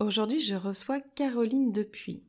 Aujourd'hui, je reçois Caroline Depuis.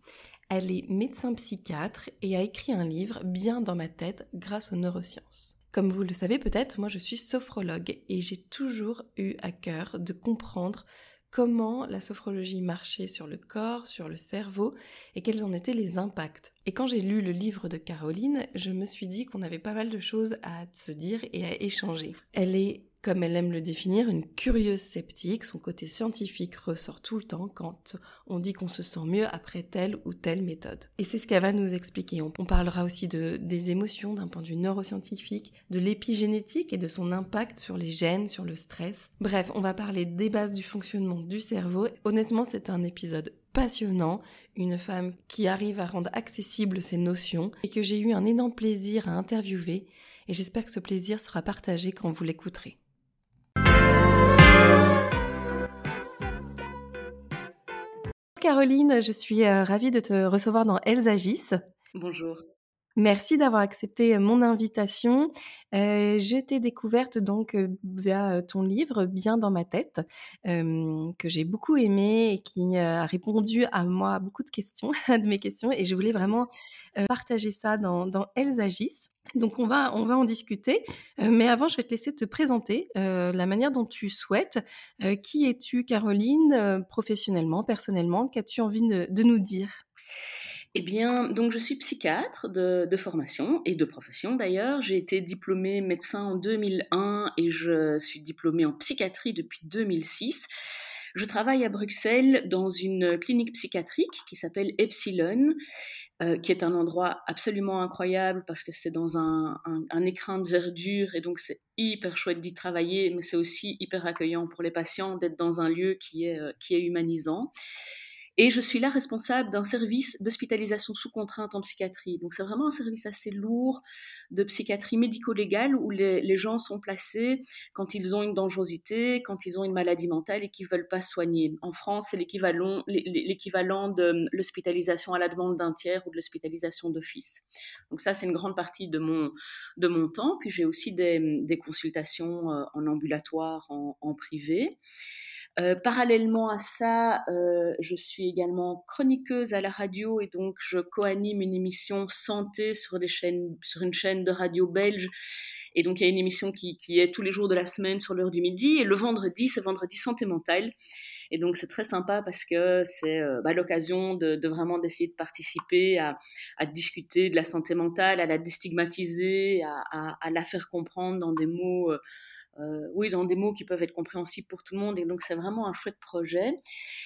Elle est médecin psychiatre et a écrit un livre bien dans ma tête grâce aux neurosciences. Comme vous le savez peut-être, moi je suis sophrologue et j'ai toujours eu à cœur de comprendre comment la sophrologie marchait sur le corps, sur le cerveau et quels en étaient les impacts. Et quand j'ai lu le livre de Caroline, je me suis dit qu'on avait pas mal de choses à se dire et à échanger. Elle est comme elle aime le définir, une curieuse sceptique. Son côté scientifique ressort tout le temps quand on dit qu'on se sent mieux après telle ou telle méthode. Et c'est ce qu'elle va nous expliquer. On, parlera aussi de, des émotions d'un point de vue neuroscientifique, de l'épigénétique et de son impact sur les gènes, sur le stress. Bref, on va parler des bases du fonctionnement du cerveau. Honnêtement, c'est un épisode passionnant, une femme qui arrive à rendre accessibles ces notions et que j'ai eu un énorme plaisir à interviewer et j'espère que ce plaisir sera partagé quand vous l'écouterez. Caroline, je suis euh, ravie de te recevoir dans Elles agissent. Bonjour. Merci d'avoir accepté mon invitation. Je t'ai découverte donc via ton livre Bien dans ma tête, que j'ai beaucoup aimé et qui a répondu à moi beaucoup de questions, de mes questions, et je voulais vraiment partager ça dans, dans Elles agissent. Donc on va, on va en discuter, mais avant je vais te laisser te présenter la manière dont tu souhaites. Qui es-tu Caroline, professionnellement, personnellement Qu'as-tu envie de, nous dire? Eh bien, donc je suis psychiatre de, formation et de profession d'ailleurs. J'ai été diplômée médecin en 2001 et je suis diplômée en psychiatrie depuis 2006. Je travaille à Bruxelles dans une clinique psychiatrique qui s'appelle Epsilon, euh, qui est un endroit absolument incroyable parce que c'est dans un, un, écrin de verdure et donc c'est hyper chouette d'y travailler, mais c'est aussi hyper accueillant pour les patients d'être dans un lieu qui est, euh, qui est humanisant. Et je suis là responsable d'un service d'hospitalisation sous contrainte en psychiatrie. Donc c'est vraiment un service assez lourd de psychiatrie médico-légale où les, gens sont placés quand ils ont une dangerosité, quand ils ont une maladie mentale et qu'ils ne veulent pas soigner. En France, c'est l'équivalent, de l'hospitalisation à la demande d'un tiers ou de l'hospitalisation d'office. Donc ça, c'est une grande partie de mon, de mon temps. Puis j'ai aussi des, consultations euh, en ambulatoire, en privé. Euh, parallèlement à ça, euh, je suis également chroniqueuse à la radio et donc je co-anime une émission santé sur, des chaînes, sur une chaîne de radio belge. Et donc il y a une émission qui, qui est tous les jours de la semaine sur l'heure du midi et le vendredi, c'est vendredi santé mentale. Et donc c'est très sympa parce que c'est euh, bah, l'occasion de, vraiment d'essayer de participer à, discuter de la santé mentale, à la déstigmatiser, à, la faire comprendre dans des mots euh, oui, dans des mots qui peuvent être compréhensibles pour tout le monde. Et donc, c'est vraiment un chouette projet.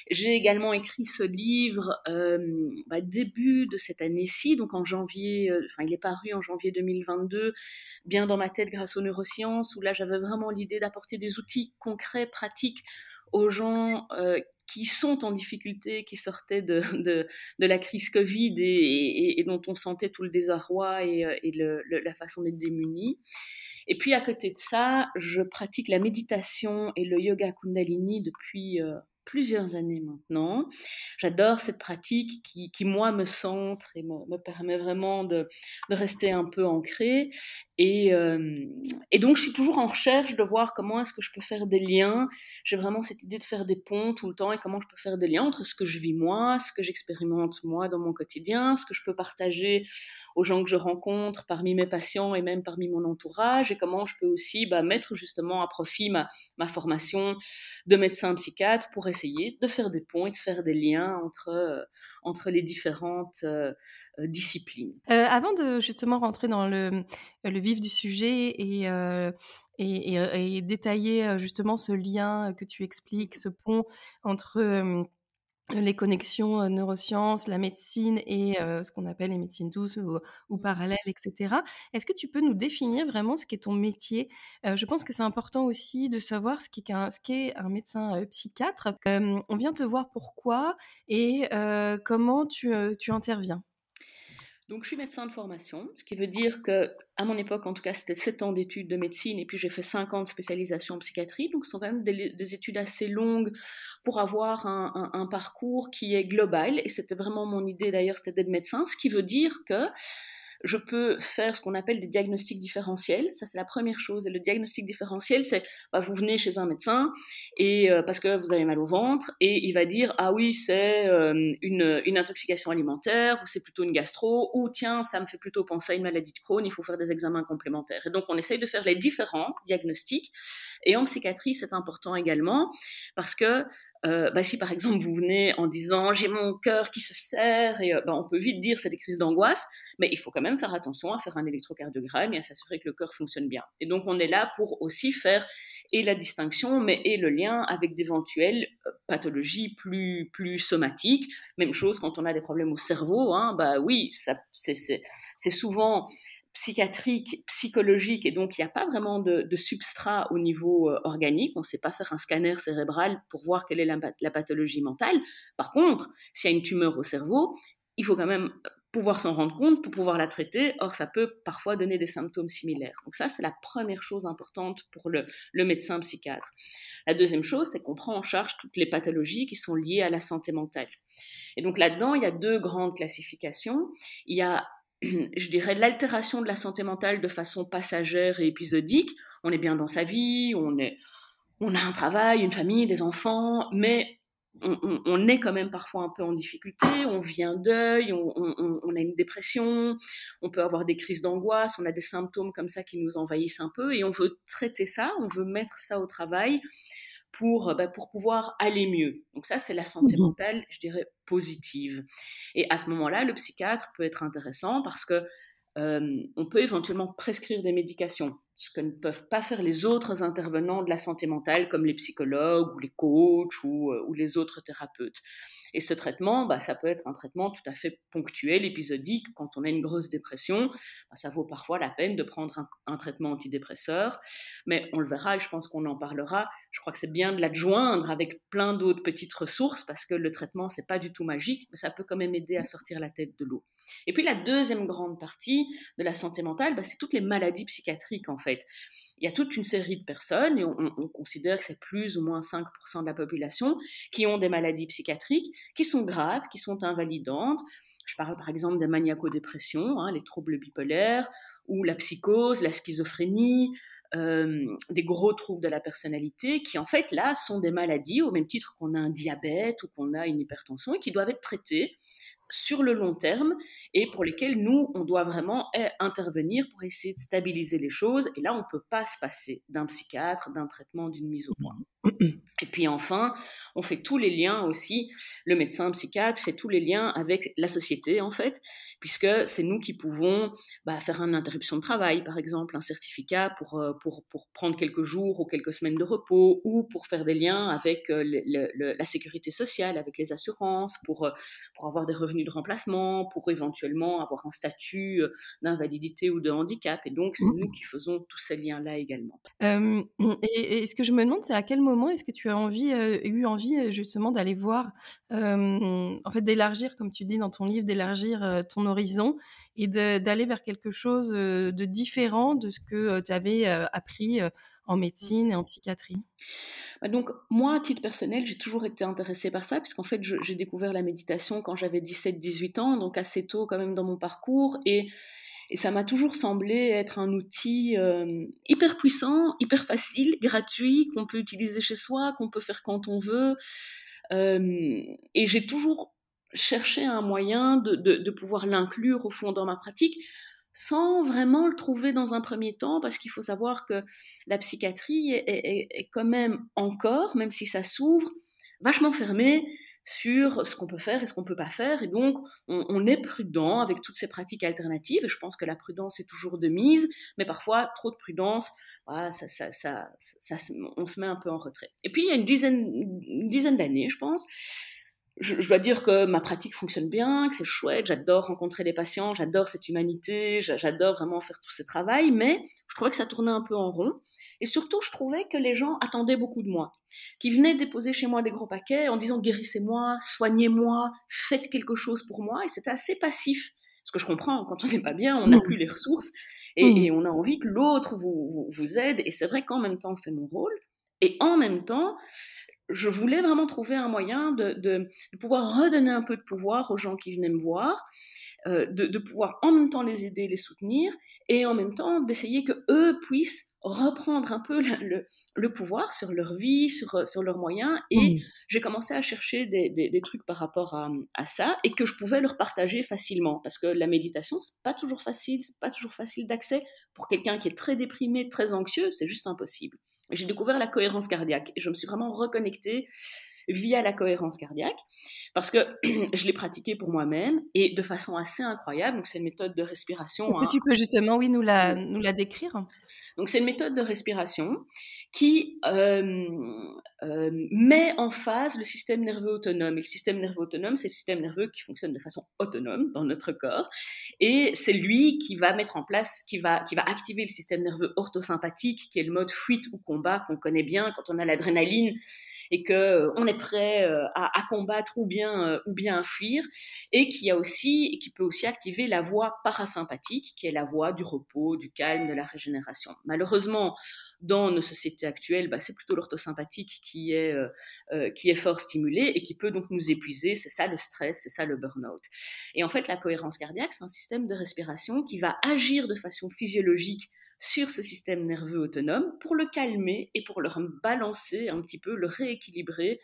J'ai également écrit ce livre euh, bah, début de cette année-ci, donc en janvier, euh, enfin, il est paru en janvier 2022, bien dans ma tête grâce aux neurosciences, où là, j'avais vraiment l'idée d'apporter des outils concrets, pratiques aux gens qui sont en difficulté, qui sortaient de, de, la crise Covid et, et, dont on sentait tout le désarroi et, et le, la façon d'être démunis. Et puis à côté de ça, je pratique la méditation et le yoga Kundalini depuis euh, plusieurs années maintenant. J'adore cette pratique qui, moi, me centre et me, me permet vraiment de, rester un peu ancrée. Et, euh, et, donc, je suis toujours en recherche de voir comment est-ce que je peux faire des liens. J'ai vraiment cette idée de faire des ponts tout le temps et comment je peux faire des liens entre ce que je vis moi, ce que j'expérimente moi dans mon quotidien, ce que je peux partager aux gens que je rencontre parmi mes patients et même parmi mon entourage et comment je peux aussi bah, mettre justement à profit ma, ma formation de médecin psychiatre pour essayer de faire des ponts et de faire des liens entre, euh, entre les différentes euh, euh, disciplines. avant de justement rentrer dans le, le vif du sujet et, et, et, détailler justement ce lien que tu expliques, ce pont entre les connexions neurosciences, la médecine et ce qu'on appelle les médecines douces ou, parallèles, etc. Est-ce que tu peux nous définir vraiment ce qu'est ton métier? Je pense que c'est important aussi de savoir ce qu'est un, un médecin psychiatre. on vient te voir pourquoi et comment tu, tu interviens. Donc, je suis médecin de formation, ce qui veut dire que, à mon époque, en tout cas, c'était 7 ans d'études de médecine et puis j'ai fait 5 ans de spécialisation en psychiatrie. Donc, ce sont quand même des, études assez longues pour avoir un, un parcours qui est global. Et c'était vraiment mon idée d'ailleurs, c'était d'être médecin, ce qui veut dire que je peux faire ce qu'on appelle des diagnostics différentiels. Ça, c'est la première chose. Et le diagnostic différentiel, c'est bah, vous venez chez un médecin et euh, parce que vous avez mal au ventre et il va dire ah oui c'est euh, une, intoxication alimentaire ou c'est plutôt une gastro ou tiens ça me fait plutôt penser à une maladie de Crohn. Il faut faire des examens complémentaires. Et donc on essaye de faire les différents diagnostics. Et en psychiatrie, c'est important également parce que euh, bah, si par exemple vous venez en disant j'ai mon cœur qui se serre, et, bah, on peut vite dire c'est des crises d'angoisse, mais il faut quand même faire attention à faire un électrocardiogramme et à s'assurer que le cœur fonctionne bien. Et donc on est là pour aussi faire et la distinction, mais et le lien avec d'éventuelles euh, pathologies plus plus somatiques. Même chose quand on a des problèmes au cerveau, hein, bah oui, c'est souvent psychiatrique, psychologique, et donc il n'y a pas vraiment de, substrat au niveau euh, organique. On ne sait pas faire un scanner cérébral pour voir quelle est la, pathologie mentale. Par contre, s'il y a une tumeur au cerveau, il faut quand même pouvoir s'en rendre compte pour pouvoir la traiter. Or, ça peut parfois donner des symptômes similaires. Donc ça, c'est la première chose importante pour le, le médecin psychiatre. La deuxième chose, c'est qu'on prend en charge toutes les pathologies qui sont liées à la santé mentale. Et donc là-dedans, il y a deux grandes classifications. Il y a je dirais, l'altération de la santé mentale de façon passagère et épisodique. On est bien dans sa vie, on, est, on a un travail, une famille, des enfants, mais on, est quand même parfois un peu en difficulté, on un deuil, on, on, a une dépression, on peut avoir des crises d'angoisse, on a des symptômes comme ça qui nous envahissent un peu et on veut traiter ça, on veut mettre ça au travail pour, bah, pour pouvoir aller mieux. Donc ça, c'est la santé mmh mentale, je dirais, positive. Et à ce moment-là, le psychiatre peut être intéressant parce que on peut éventuellement prescrire des médications, ce que ne peuvent pas faire les autres intervenants de la santé mentale, comme les psychologues ou les coachs ou, euh, ou les autres thérapeutes. Et ce traitement, bah, ça peut être un traitement tout à fait ponctuel, épisodique. Quand on a une grosse dépression, bah, ça vaut parfois la peine de prendre un, traitement antidépresseur. Mais on le verra et je pense qu'on en parlera. Je crois que c'est bien de l'adjoindre avec plein d'autres petites ressources parce que le traitement, c'est pas du tout magique, mais ça peut quand même aider à sortir la tête de l'eau. Et puis la deuxième grande partie de la santé mentale, bah, c'est toutes les maladies psychiatriques en fait. Il y a toute une série de personnes, et on, considère que c'est plus ou moins 5% de la population, qui ont des maladies psychiatriques, qui sont graves, qui sont invalidantes. Je parle par exemple des maniaco-dépressions, hein, les troubles bipolaires, ou la psychose, la schizophrénie, euh, des gros troubles de la personnalité, qui en fait là sont des maladies au même titre qu'on a un diabète ou qu'on a une hypertension et qui doivent être traitées sur le long terme et pour lesquels nous, on doit vraiment eh, intervenir pour essayer de stabiliser les choses. Et là, on ne peut pas se passer d'un psychiatre, d'un traitement, d'une mise au point. Et puis enfin, on fait tous les liens aussi, le médecin psychiatre fait tous les liens avec la société en fait, puisque c'est nous qui pouvons bah, faire une interruption de travail, par exemple, un certificat pour, euh, pour, pour, prendre quelques jours ou quelques semaines de repos, ou pour faire des liens avec euh, la sécurité sociale, avec les assurances, pour, euh, pour avoir des revenus de remplacement, pour éventuellement avoir un statut d'invalidité ou de handicap. Et donc, c'est mmh. nous qui faisons tous ces liens-là également. et, et, ce que je me demande, c'est à quel moment est-ce que tu as envie, eu envie justement d'aller voir, en fait, d'élargir, comme tu dis dans ton livre, d'élargir ton horizon et d'aller vers quelque chose de différent de ce que tu avais appris en mmh. médecine et en psychiatrie? Donc, moi, à titre personnel, j'ai toujours été intéressée par ça, puisqu'en fait, j'ai découvert la méditation quand j'avais 17-18 ans, donc assez tôt quand même dans mon parcours. Et ça m'a toujours semblé être un outil euh, hyper puissant, hyper facile, gratuit, qu'on peut utiliser chez soi, qu'on peut faire quand on veut. Euh, et j'ai toujours cherché un moyen de, de, pouvoir l'inclure au fond dans ma pratique sans vraiment le trouver dans un premier temps, parce qu'il faut savoir que la psychiatrie est, quand même encore, même si ça s'ouvre, vachement fermée sur ce qu'on peut faire et ce qu'on peut pas faire. Et donc, on, est prudent avec toutes ces pratiques alternatives. je pense que la prudence est toujours de mise, mais parfois, trop de prudence, on se met un peu en retrait. Et puis, il y a une dizaine d'années, je pense, je, dois dire que ma pratique fonctionne bien, que c'est chouette, j'adore rencontrer les patients, j'adore cette humanité, j'adore vraiment faire tout ce travail, mais je trouvais que ça tournait un peu en rond. Et surtout, je trouvais que les gens attendaient beaucoup de moi, qui venaient déposer chez moi des gros paquets en disant guérissez-moi, soignez-moi, faites quelque chose pour moi, et c'était assez passif. Ce que je comprends, quand on n'est pas bien, on n'a plus les ressources, et, et, on a envie que l'autre vous, vous, vous aide, et c'est vrai qu'en même temps, c'est mon rôle. Et en même temps, je voulais vraiment trouver un moyen de, pouvoir redonner un peu de pouvoir aux gens qui venaient me voir, euh, de, pouvoir en même temps les aider, les soutenir, et en même temps d'essayer que eux puissent reprendre un peu le, pouvoir sur leur vie, sur, sur leurs moyens. Et j'ai commencé à chercher des, trucs par rapport à, à, ça et que je pouvais leur partager facilement. Parce que la méditation, c'est pas toujours facile, c'est pas toujours facile d'accès. Pour quelqu'un qui est très déprimé, très anxieux, c'est juste impossible j'ai découvert la cohérence cardiaque et je me suis vraiment reconnectée via la cohérence cardiaque, parce que je l'ai pratiquée pour moi-même et de façon assez incroyable. Donc c'est une méthode de respiration. Est-ce que tu peux justement, oui, nous la, nous la décrire? Donc c'est une méthode de respiration qui euh, euh, met en phase le système nerveux autonome. Et le système nerveux autonome, c'est le système nerveux qui fonctionne de façon autonome dans notre corps, et c'est lui qui va mettre en place, qui va, qui va activer le système nerveux orthosympathique, qui est le mode fuite ou combat qu'on connaît bien quand on a l'adrénaline et que euh, on est prêt euh, à, combattre ou bien euh, ou bien à fuir et qui a aussi qui peut aussi activer la voie parasympathique qui est la voie du repos, du calme, de la régénération. Malheureusement, dans nos sociétés actuelles, bah, c'est plutôt l'orthosympathique qui est qui est fort stimulé et qui peut donc nous épuiser. C'est ça le stress, c'est ça le burn-out. Et en fait, la cohérence cardiaque, c'est un système de respiration qui va agir de façon physiologique sur ce système nerveux autonome pour le calmer et pour le balancer un petit peu, le rééquilibrer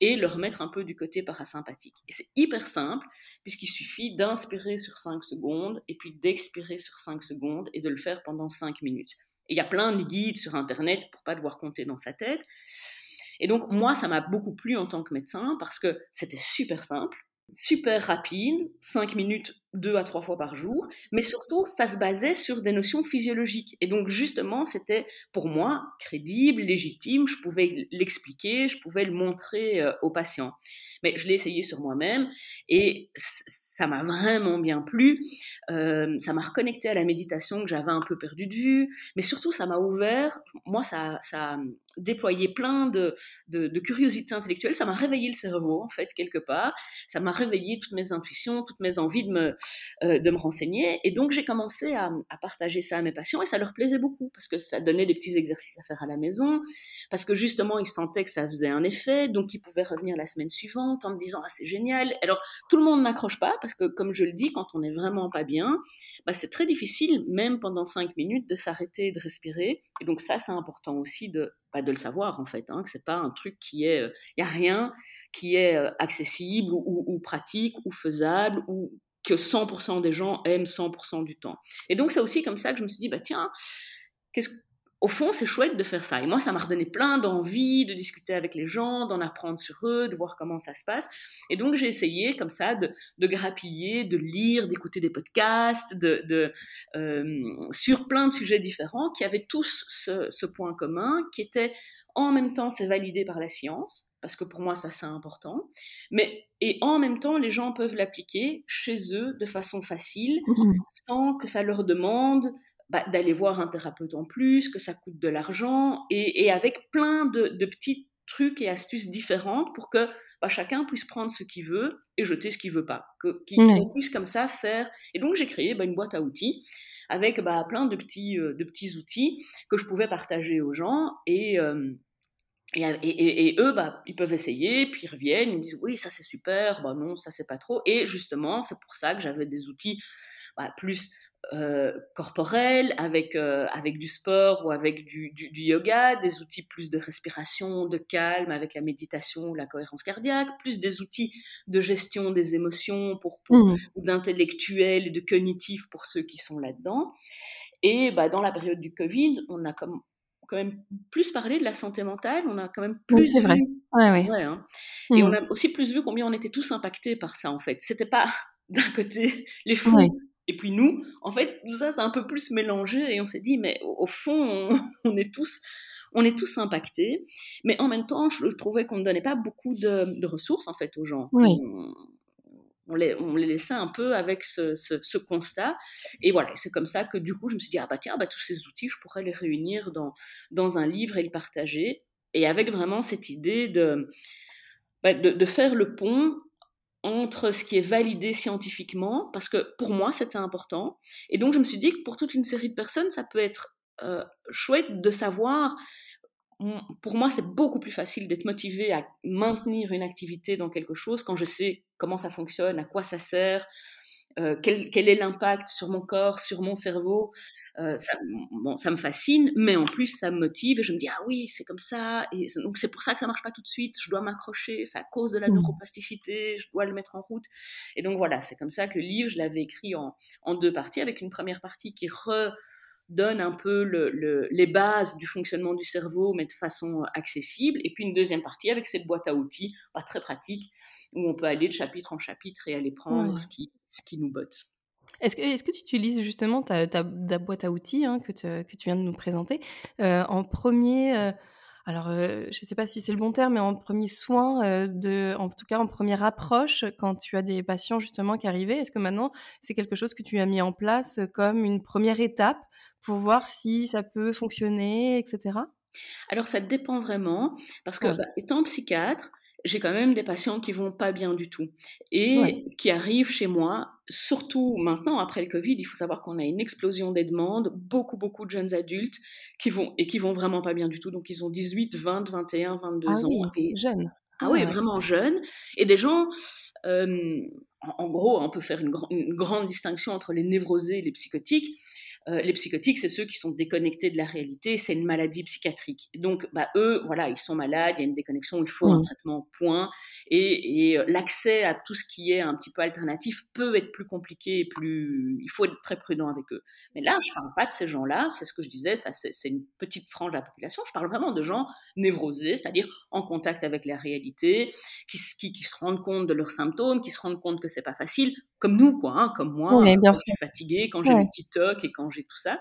et le remettre un peu du côté parasympathique. Et c'est hyper simple, puisqu'il suffit d'inspirer sur 5 secondes et puis d'expirer sur 5 secondes et de le faire pendant 5 minutes. Et il y a plein de guides sur Internet pour pas devoir compter dans sa tête. Et donc, moi, ça m'a beaucoup plu en tant que médecin parce que c'était super simple super rapide, 5 minutes deux à trois fois par jour, mais surtout, ça se basait sur des notions physiologiques. Et donc, justement, c'était pour moi crédible, légitime, je pouvais l'expliquer, je pouvais le montrer euh, aux patients. Mais je l'ai essayé sur moi-même et ça m'a vraiment bien plu. Euh, ça m'a reconnecté à la méditation que j'avais un peu perdu de vue, mais surtout, ça m'a ouvert. Moi, ça, ça a déployé plein de, de, de curiosité intellectuelle. Ça m'a réveillé le cerveau, en fait, quelque part. Ça m'a réveillé toutes mes intuitions, toutes mes envies de me, euh, renseigner. Et donc, j'ai commencé à, à, partager ça à mes patients et ça leur plaisait beaucoup parce que ça donnait des petits exercices à faire à la maison, parce que justement, ils sentaient que ça faisait un effet, donc ils pouvaient revenir la semaine suivante en me disant Ah, c'est génial. Alors, tout le monde n'accroche pas parce que, comme je le dis, quand on n'est vraiment pas bien, bah, c'est très difficile, même pendant cinq minutes, de s'arrêter de respirer. Et donc, ça, c'est important aussi de, bah, de le savoir en fait, hein, que c'est pas un truc qui est, il euh, y a rien qui est euh, accessible ou, pratique ou faisable ou que 100% des gens aiment 100% du temps. Et donc c'est aussi comme ça que je me suis dit bah tiens, qu'est-ce au fond, c'est chouette de faire ça. Et moi, ça m'a redonné plein d'envie de discuter avec les gens, d'en apprendre sur eux, de voir comment ça se passe. Et donc, j'ai essayé comme ça de, de, grappiller, de lire, d'écouter des podcasts, de, de euh, sur plein de sujets différents qui avaient tous ce, ce point commun, qui était en même temps, c'est validé par la science, parce que pour moi, ça, c'est important. Mais, et en même temps, les gens peuvent l'appliquer chez eux de façon facile, mmh. sans que ça leur demande bah, d'aller voir un thérapeute en plus, que ça coûte de l'argent, et, avec plein de, petits trucs et astuces différentes pour que bah, chacun puisse prendre ce qu'il veut et jeter ce qu'il veut pas, qu'on puisse comme ça faire. Et donc j'ai créé bah, une boîte à outils avec plein de petits, euh, de petits outils que je pouvais partager aux gens et euh, et, et, et, eux, bah, ils peuvent essayer, puis ils reviennent, ils me disent oui, ça c'est super, bah non, ça c'est pas trop. Et justement, c'est pour ça que j'avais des outils bah, plus euh, corporels, avec, euh, avec du sport ou avec du, du, du, yoga, des outils plus de respiration, de calme, avec la méditation ou la cohérence cardiaque, plus des outils de gestion des émotions pour, pour mmh. d'intellectuel et de cognitif pour ceux qui sont là-dedans. Et bah, dans la période du Covid, on a comme quand même plus parlé de la santé mentale, on a quand même plus c'est vrai. Ouais, ouais. Hein. Et on mmh. a aussi plus vu combien on était tous impactés par ça en fait. C'était pas d'un côté les fous puis nous, en fait, tout ça c'est un peu plus mélangé et on s'est dit mais au, fond on, est tous on est tous impactés, mais en même temps, je, trouvais qu'on ne donnait pas beaucoup de, ressources en fait aux gens. On, les, on, les, laissait un peu avec ce, constat. Et voilà, c'est comme ça que du coup, je me suis dit, ah bah tiens, bah, tous ces outils, je pourrais les réunir dans, dans un livre et les partager. Et avec vraiment cette idée de, bah, de, de, faire le pont entre ce qui est validé scientifiquement, parce que pour moi, c'était important. Et donc, je me suis dit que pour toute une série de personnes, ça peut être euh, chouette de savoir. Pour moi, c'est beaucoup plus facile d'être motivé à maintenir une activité dans quelque chose quand je sais comment ça fonctionne, à quoi ça sert, euh, quel, quel, est l'impact sur mon corps, sur mon cerveau. Euh, ça, bon, ça me fascine, mais en plus ça me motive et je me dis ah oui c'est comme ça et donc c'est pour ça que ça marche pas tout de suite. Je dois m'accrocher, c'est à cause de la mmh. neuroplasticité, je dois le mettre en route. Et donc voilà, c'est comme ça que le livre je l'avais écrit en, en, deux parties avec une première partie qui re donne un peu le, les bases du fonctionnement du cerveau, mais de façon accessible. Et puis une deuxième partie avec cette boîte à outils, pas très pratique, où on peut aller de chapitre en chapitre et aller prendre ce, qui, ce qui nous botte. Est-ce que, est que, tu utilises justement ta, ta, boîte à outils hein, que, que, tu viens de nous présenter euh, en premier euh, alors, euh, je ne sais pas si c'est le bon terme, mais en premier soin, de, en tout cas en première approche, quand tu as des patients justement qui arrivaient, est-ce que maintenant c'est quelque chose que tu as mis en place comme une première étape pour voir si ça peut fonctionner, etc. Alors ça dépend vraiment, parce que bah, étant psychiatre, j'ai quand même des patients qui vont pas bien du tout et qui arrivent chez moi, surtout maintenant après le Covid. Il faut savoir qu'on a une explosion des demandes, beaucoup beaucoup de jeunes adultes qui vont et qui vont vraiment pas bien du tout. Donc ils ont 18, 20, 21, 22 ans. Oui, jeunes. Ah oui, vraiment jeunes et des gens. Euh, en, gros, on peut faire une, une grande distinction entre les névrosés et les psychotiques. Euh, les psychotiques, c'est ceux qui sont déconnectés de la réalité, c'est une maladie psychiatrique. Donc, bah, eux, voilà, ils sont malades, il y a une déconnexion, il faut un traitement, point. Et, euh, l'accès à tout ce qui est un petit peu alternatif peut être plus compliqué, plus, il faut être très prudent avec eux. Mais là, je parle pas de ces gens-là, c'est ce que je disais, ça, c'est une petite frange de la population. Je parle vraiment de gens névrosés, c'est-à-dire en contact avec la réalité, qui, qui, se rendent compte de leurs symptômes, qui se rendent compte que c'est pas facile, comme nous, quoi, hein, comme moi, bien quand je suis fatiguée, quand j'ai ouais. petit toc et quand j'ai tout ça,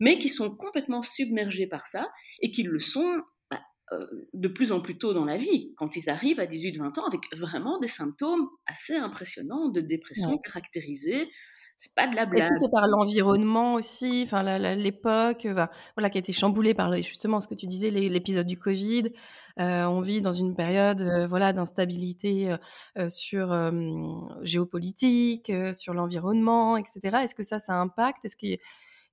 mais qui sont complètement submergés par ça et qui le sont bah, euh, de plus en plus tôt dans la vie, quand ils arrivent à 18-20 ans avec vraiment des symptômes assez impressionnants de dépression caractérisée c'est pas de la blague. Est-ce que c'est par l'environnement aussi, enfin l'époque, voilà, qui a été chamboulée par justement ce que tu disais, l'épisode du Covid. Euh, on vit dans une période, euh, voilà, d'instabilité euh, sur géopolitique, sur l'environnement, etc. Est-ce que ça, ça impacte? Est-ce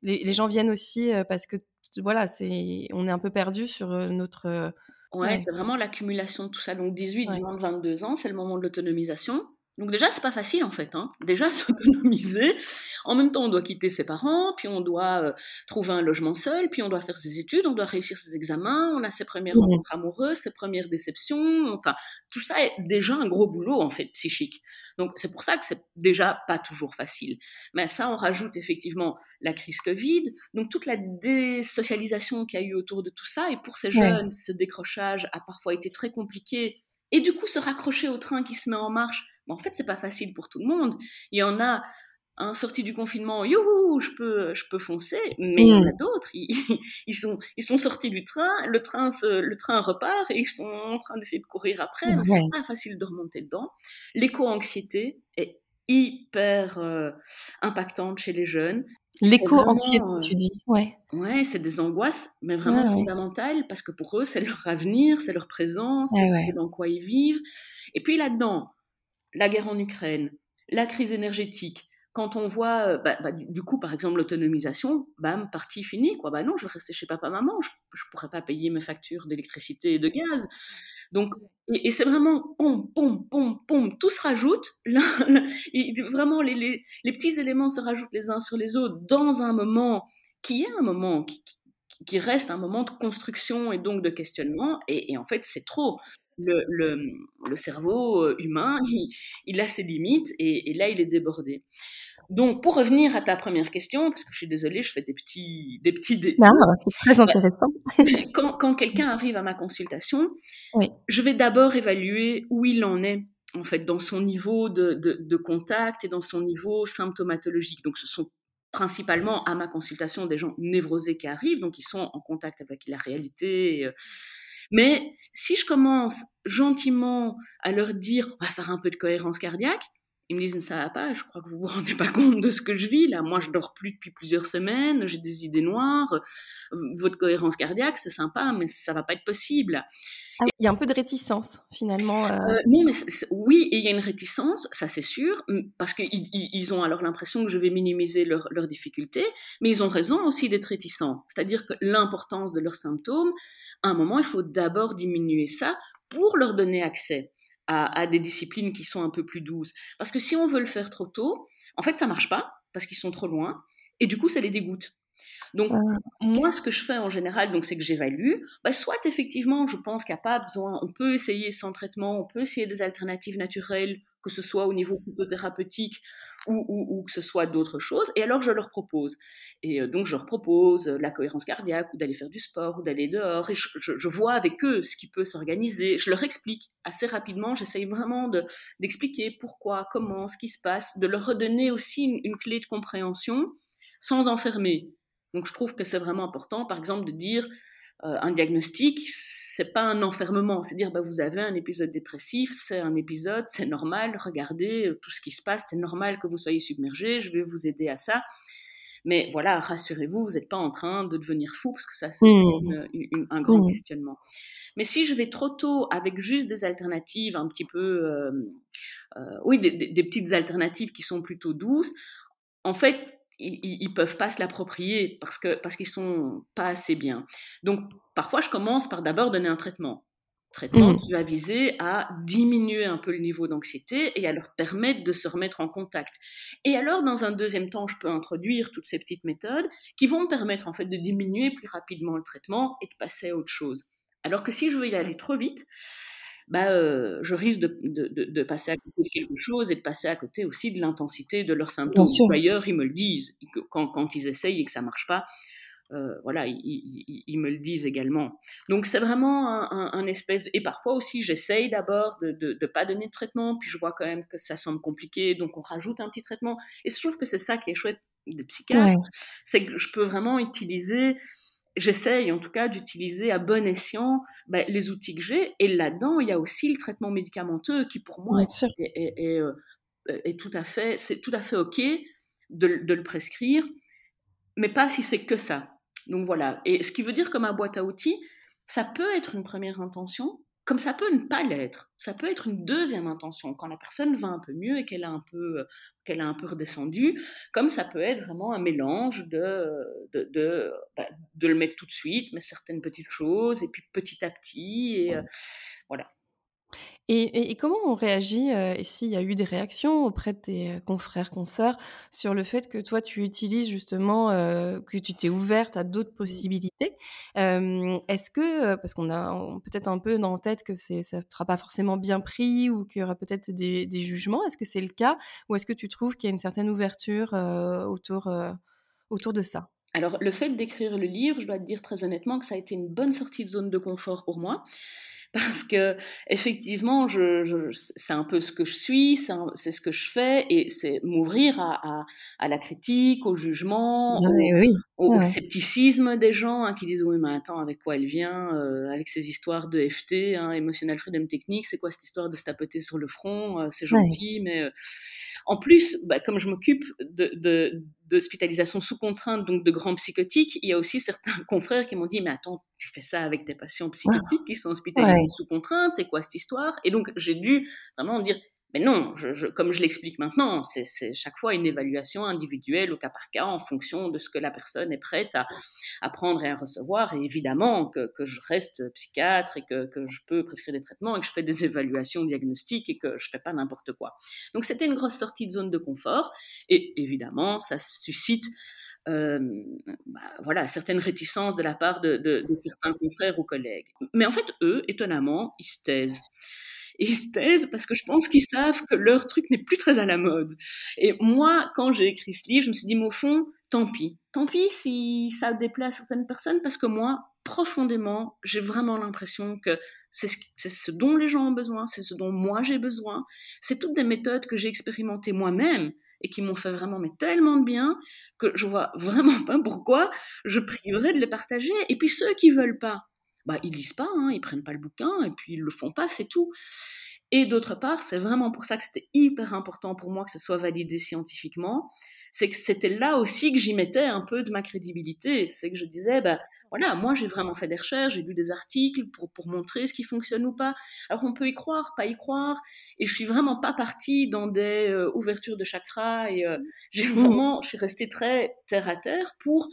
les, gens viennent aussi parce que voilà, c'est, on est un peu perdu sur notre Ouais, c'est vraiment l'accumulation de tout ça. Donc 18, 20, 22 ans, c'est le moment de l'autonomisation. Donc déjà, c'est pas facile en fait. Hein. Déjà, s'autonomiser. En même temps, on doit quitter ses parents, puis on doit euh, trouver un logement seul, puis on doit faire ses études, on doit réussir ses examens, on a ses premières rencontres amoureuses, ses premières déceptions. Enfin, tout ça est déjà un gros boulot en fait psychique. Donc c'est pour ça que c'est déjà pas toujours facile. Mais ça, on rajoute effectivement la crise Covid, donc toute la désocialisation qu'il y a eu autour de tout ça. Et pour ces jeunes, ce décrochage a parfois été très compliqué. Et du coup, se raccrocher au train qui se met en marche en fait, c'est pas facile pour tout le monde. Il y en a un sorti du confinement, youhou, je peux, je peux foncer, mais il y en a mm. d'autres, ils, sont, ils sont sortis du train, le train, le train repart et ils sont en train d'essayer de courir après. C'est pas facile de remonter dedans. L'éco-anxiété est hyper euh, impactante chez les jeunes. L'éco-anxiété, tu euh, dis, ouais. Ouais, c'est des angoisses, mais vraiment fondamentales parce que pour eux, c'est leur avenir, c'est leur présence, c'est dans quoi ils vivent. Et puis là-dedans, la guerre en Ukraine, la crise énergétique, quand on voit, euh, bah, bah, du, coup, par exemple, l'autonomisation, bam, partie finie, quoi. Bah non, je vais rester chez papa-maman, je ne pourrais pas payer mes factures d'électricité et de gaz. Donc, et, c'est vraiment, pom, pom, pom, pom, tout se rajoute. vraiment, les, petits éléments se rajoutent les uns sur les autres dans un moment qui est un moment qui, reste un moment de construction et donc de questionnement. et en fait, c'est trop le, cerveau euh, humain, il, a ses limites et, là, il est débordé. Donc, pour revenir à ta première question, parce que je suis désolée, je fais des petits, des petits Non, c'est très intéressant. quand, quelqu'un arrive à ma consultation, je vais d'abord évaluer où il en est en fait, dans son niveau de, de, contact et dans son niveau symptomatologique. Donc, ce sont principalement à ma consultation des gens névrosés qui arrivent, donc ils sont en contact avec la réalité. Mais si je commence gentiment à leur dire, on va faire un peu de cohérence cardiaque, ils me disent ça va pas, je crois que vous vous rendez pas compte de ce que je vis là. Moi, je dors plus depuis plusieurs semaines, j'ai des idées noires. Votre cohérence cardiaque, c'est sympa, mais ça va pas être possible. Ah il y a un peu de réticence finalement. Euh... Euh, non, mais oui, il y a une réticence, ça c'est sûr, parce qu'ils ils ont alors l'impression que je vais minimiser leurs leur difficultés, mais ils ont raison aussi d'être réticents. C'est-à-dire que l'importance de leurs symptômes, à un moment, il faut d'abord diminuer ça pour leur donner accès à, des disciplines qui sont un peu plus douces. Parce que si on veut le faire trop tôt, en fait, ça marche pas parce qu'ils sont trop loin, et du coup, ça les dégoûte. Donc, moi, ce que je fais en général, donc, c'est que j'évalue. Bah, soit effectivement, je pense qu'il n'y a pas besoin, on peut essayer sans traitement, on peut essayer des alternatives naturelles que ce soit au niveau phytothérapeutique ou, ou, que ce soit d'autres choses. Et alors, je leur propose. Et euh, donc, je leur propose la cohérence cardiaque ou d'aller faire du sport ou d'aller dehors. Et je, vois avec eux ce qui peut s'organiser. Je leur explique assez rapidement. J'essaye vraiment d'expliquer pourquoi, comment, ce qui se passe, de leur redonner aussi une, clé de compréhension sans enfermer. Donc, je trouve que c'est vraiment important, par exemple, de dire euh, un diagnostic, c'est pas un enfermement, c'est dire bah, vous avez un épisode dépressif, c'est un épisode, c'est normal, regardez euh, tout ce qui se passe, c'est normal que vous soyez submergé, je vais vous aider à ça. Mais voilà, rassurez-vous, vous n'êtes pas en train de devenir fou, parce que ça, c'est mmh. un grand mmh. questionnement. Mais si je vais trop tôt avec juste des alternatives un petit peu, euh, euh, oui, des, des, petites alternatives qui sont plutôt douces, en fait, ils, ne peuvent pas se l'approprier parce que parce qu'ils sont pas assez bien. Donc parfois je commence par d'abord donner un traitement, traitement mmh. qui va viser à diminuer un peu le niveau d'anxiété et à leur permettre de se remettre en contact. Et alors dans un deuxième temps, je peux introduire toutes ces petites méthodes qui vont me permettre en fait de diminuer plus rapidement le traitement et de passer à autre chose. Alors que si je veux y aller trop vite, bah, euh, je risque de, de, de, passer à côté de quelque chose et de passer à côté aussi de l'intensité de leurs symptômes. D'ailleurs, ils me le disent quand, quand, ils essayent et que ça marche pas. Euh, voilà, ils, ils, ils, me le disent également. Donc c'est vraiment un, un, espèce et parfois aussi j'essaye d'abord de ne pas donner de traitement, puis je vois quand même que ça semble compliqué, donc on rajoute un petit traitement. Et je trouve que c'est ça qui est chouette des psychiatres, c'est que je peux vraiment utiliser j'essaye en tout cas d'utiliser à bon escient bah, les outils que j'ai. Et là-dedans, il y a aussi le traitement médicamenteux qui, pour moi, est, euh, est, tout à fait, c'est tout à fait ok de, de, le prescrire, mais pas si c'est que ça. Donc voilà. Et ce qui veut dire comme un boîte à outils, ça peut être une première intention, comme ça peut ne pas l'être. Ça peut être une deuxième intention quand la personne va un peu mieux et qu'elle a un peu qu'elle a un peu redescendu, comme ça peut être vraiment un mélange de de, de, bah, de le mettre tout de suite, mais certaines petites choses et puis petit à petit et euh, voilà. Et, comment on réagit euh, et s'il y a eu des réactions auprès de tes euh, confrères, consoeurs sur le fait que toi tu utilises justement, euh, que tu t'es ouverte à d'autres mmh. possibilités? Est-ce que, parce qu'on a peut-être un peu la tête que ça ne sera pas forcément bien pris ou qu'il y aura peut-être des, jugements, est-ce que c'est le cas ou est-ce que tu trouves qu'il y a une certaine ouverture autour, autour de ça? Alors, le fait d'écrire le livre, je dois te dire très honnêtement que ça a été une bonne sortie de zone de confort pour moi parce que effectivement, je, je, c'est un peu ce que je suis, c'est, ce que je fais, et c'est m'ouvrir à, à, à la critique, au jugement, au, scepticisme des gens hein, qui disent oui, mais attends, avec quoi elle vient, euh, avec ces histoires de FT, hein, Emotional Freedom Technique, c'est quoi cette histoire de se tapoter sur le front, euh, c'est gentil, mais euh, en plus, bah, comme je m'occupe de, de d'hospitalisation sous contrainte, donc de grands psychotiques, il y a aussi certains confrères qui m'ont dit, mais attends, tu fais ça avec tes patients psychotiques qui sont hospitalisés sous contrainte, c'est quoi cette histoire? Et donc j'ai dû vraiment dire, mais non, comme je l'explique maintenant, c'est chaque fois une évaluation individuelle au cas par cas en fonction de ce que la personne est prête à, à prendre et à recevoir. Et évidemment que, je reste psychiatre et que, je peux prescrire des traitements et que je fais des évaluations diagnostiques et que je fais pas n'importe quoi. Donc c'était une grosse sortie de zone de confort. Et évidemment, ça suscite euh, bah, voilà, certaines réticences de la part de, de, certains confrères ou collègues. Mais en fait, eux, étonnamment, ils se taisent ils se taisent parce que je pense qu'ils savent que leur truc n'est plus très à la mode. Et moi, quand j'ai écrit ce livre, je me suis dit, mais au fond, tant pis. Tant pis si ça déplaît à certaines personnes parce que moi, profondément, j'ai vraiment l'impression que c'est ce, ce, dont les gens ont besoin, c'est ce dont moi j'ai besoin. C'est toutes des méthodes que j'ai expérimentées moi-même et qui m'ont fait vraiment mais tellement de bien que je vois vraiment pas pourquoi je priverais de les partager. Et puis ceux qui veulent pas, bah ils lisent pas, hein, ils prennent pas le bouquin et puis ils le font pas, c'est tout. Et d'autre part, c'est vraiment pour ça que c'était hyper important pour moi que ce soit validé scientifiquement. C'est que c'était là aussi que j'y mettais un peu de ma crédibilité. C'est que je disais, bah voilà, moi j'ai vraiment fait des recherches, j'ai lu des articles pour, pour montrer ce qui fonctionne ou pas. Alors on peut y croire, pas y croire. Et je suis vraiment pas partie dans des euh, ouvertures de chakras. Et euh, j'ai mmh. vraiment, je suis restée très terre à terre pour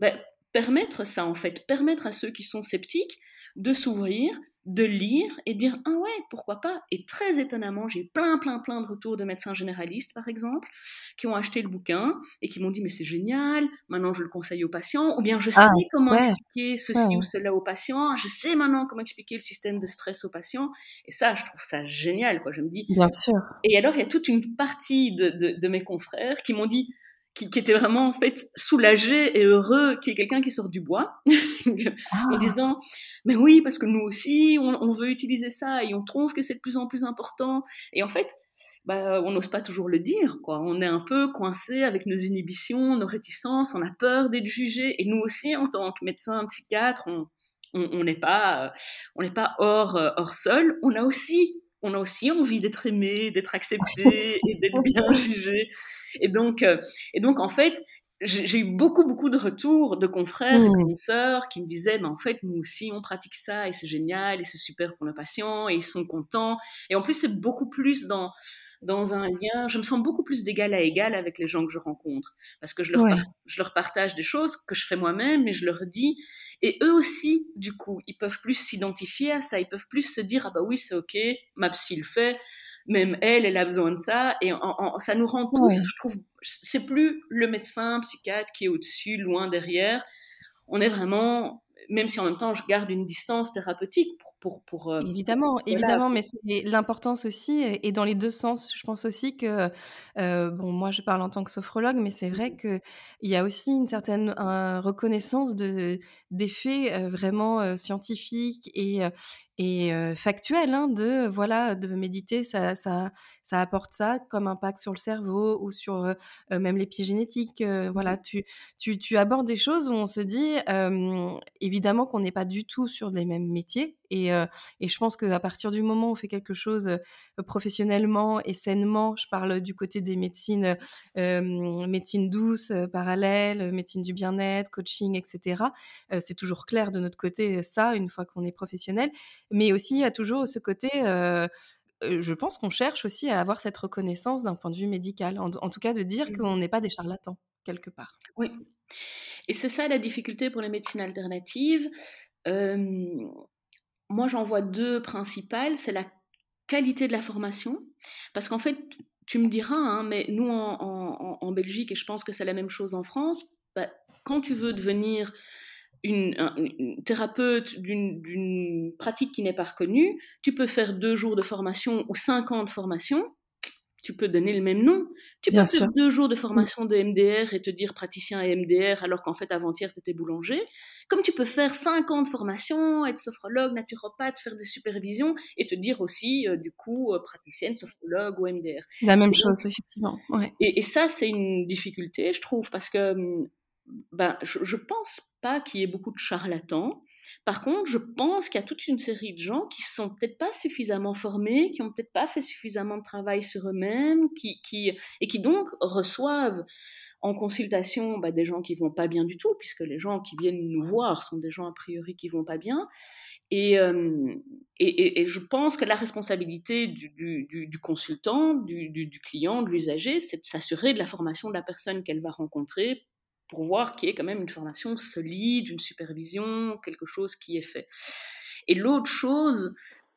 bah, permettre ça en fait, permettre à ceux qui sont sceptiques de s'ouvrir, de lire et de dire ah ouais pourquoi pas? Et très étonnamment j'ai plein plein plein de retours de médecins généralistes par exemple qui ont acheté le bouquin et qui m'ont dit mais c'est génial maintenant je le conseille aux patients ou bien je ah, sais comment expliquer ceci ou cela aux patients je sais maintenant comment expliquer le système de stress aux patients. Et ça je trouve ça génial quoi. Je me dis bien sûr. Et alors il y a toute une partie de, de mes confrères qui m'ont dit qui, était vraiment en fait soulagé et heureux qu'il y ait quelqu'un qui sort du bois en ah. disant mais oui parce que nous aussi on, veut utiliser ça et on trouve que c'est de plus en plus important. Et en fait bah, on n'ose pas toujours le dire quoi. On est un peu coincé avec nos inhibitions nos réticences on a peur d'être jugé. Et nous aussi en tant que médecin psychiatre on n'est pas on n'est pas hors hors sol. On a aussi on a aussi envie d'être aimé, d'être accepté et d'être bien jugé. Et donc, euh, et donc en fait, j'ai eu beaucoup, beaucoup de retours de confrères et de mmh. consoeurs qui me disaient, mais en fait, nous aussi, on pratique ça et c'est génial et c'est super pour nos patients et ils sont contents. Et en plus, c'est beaucoup plus dans, dans un lien, je me sens beaucoup plus d'égal à égal avec les gens que je rencontre. Parce que je leur, je leur partage des choses que je fais moi-même et je leur dis et eux aussi, du coup, ils peuvent plus s'identifier à ça, ils peuvent plus se dire ah bah oui c'est ok, ma psy le fait, même elle, elle a besoin de ça, et ça nous rend tous, je trouve, c'est plus le médecin, psychiatre qui est au-dessus, loin derrière. On est vraiment, même si en même temps je garde une distance thérapeutique pour, pour, euh, évidemment, évidemment, mais c'est l'importance aussi, et dans les deux sens. Je pense aussi que, euh, bon, moi je parle en tant que sophrologue, mais c'est vrai qu'il y a aussi une certaine reconnaissance de, des faits euh, vraiment scientifiques et, et factuel hein, de voilà de méditer ça, ça ça apporte ça comme impact sur le cerveau ou sur même l'épigénétique voilà tu, tu, tu abordes des choses où on se dit évidemment qu'on n'est pas du tout sur les mêmes métiers et, et je pense qu'à partir du moment où on fait quelque chose professionnellement et sainement je parle du côté des médecines médecine douce parallèle médecine du bien-être coaching etc c'est toujours clair de notre côté ça une fois qu'on est professionnel mais aussi il y a toujours ce côté je pense qu'on cherche aussi à avoir cette reconnaissance d'un point de vue médical, en, tout cas de dire mmh. qu'on n'est pas des charlatans, quelque part. Oui. Et c'est ça la difficulté pour les médecines alternatives. Moi, j'en vois deux principales. C'est la qualité de la formation. Parce qu'en fait, tu me diras, hein, mais nous en, Belgique, et je pense que c'est la même chose en France, bah, quand tu veux devenir une, thérapeute d'une pratique qui n'est pas reconnue, tu peux faire deux jours de formation ou cinq ans de formation, tu peux donner le même nom. Tu peux faire deux jours de formation de MDR et te dire praticien et MDR alors qu'en fait avant-hier tu étais boulanger. Comme tu peux faire cinq ans de formation, être sophrologue, naturopathe, faire des supervisions et te dire aussi euh, du coup euh, praticienne, sophrologue ou MDR. La même chose effectivement. Et, et, ça c'est une difficulté je trouve parce que hum, ben, je, ne pense pas qu'il y ait beaucoup de charlatans. Par contre, je pense qu'il y a toute une série de gens qui sont peut-être pas suffisamment formés, qui ont peut-être pas fait suffisamment de travail sur eux-mêmes, qui, qui, et qui donc reçoivent en consultation bah, des gens qui vont pas bien du tout, puisque les gens qui viennent nous voir sont des gens a priori qui vont pas bien. Et, euh, et, et, je pense que la responsabilité du, du, du consultant, du, du client, de l'usager, c'est de s'assurer de la formation de la personne qu'elle va rencontrer pour voir qu'il y ait quand même une formation solide, une supervision, quelque chose qui est fait. Et l'autre chose,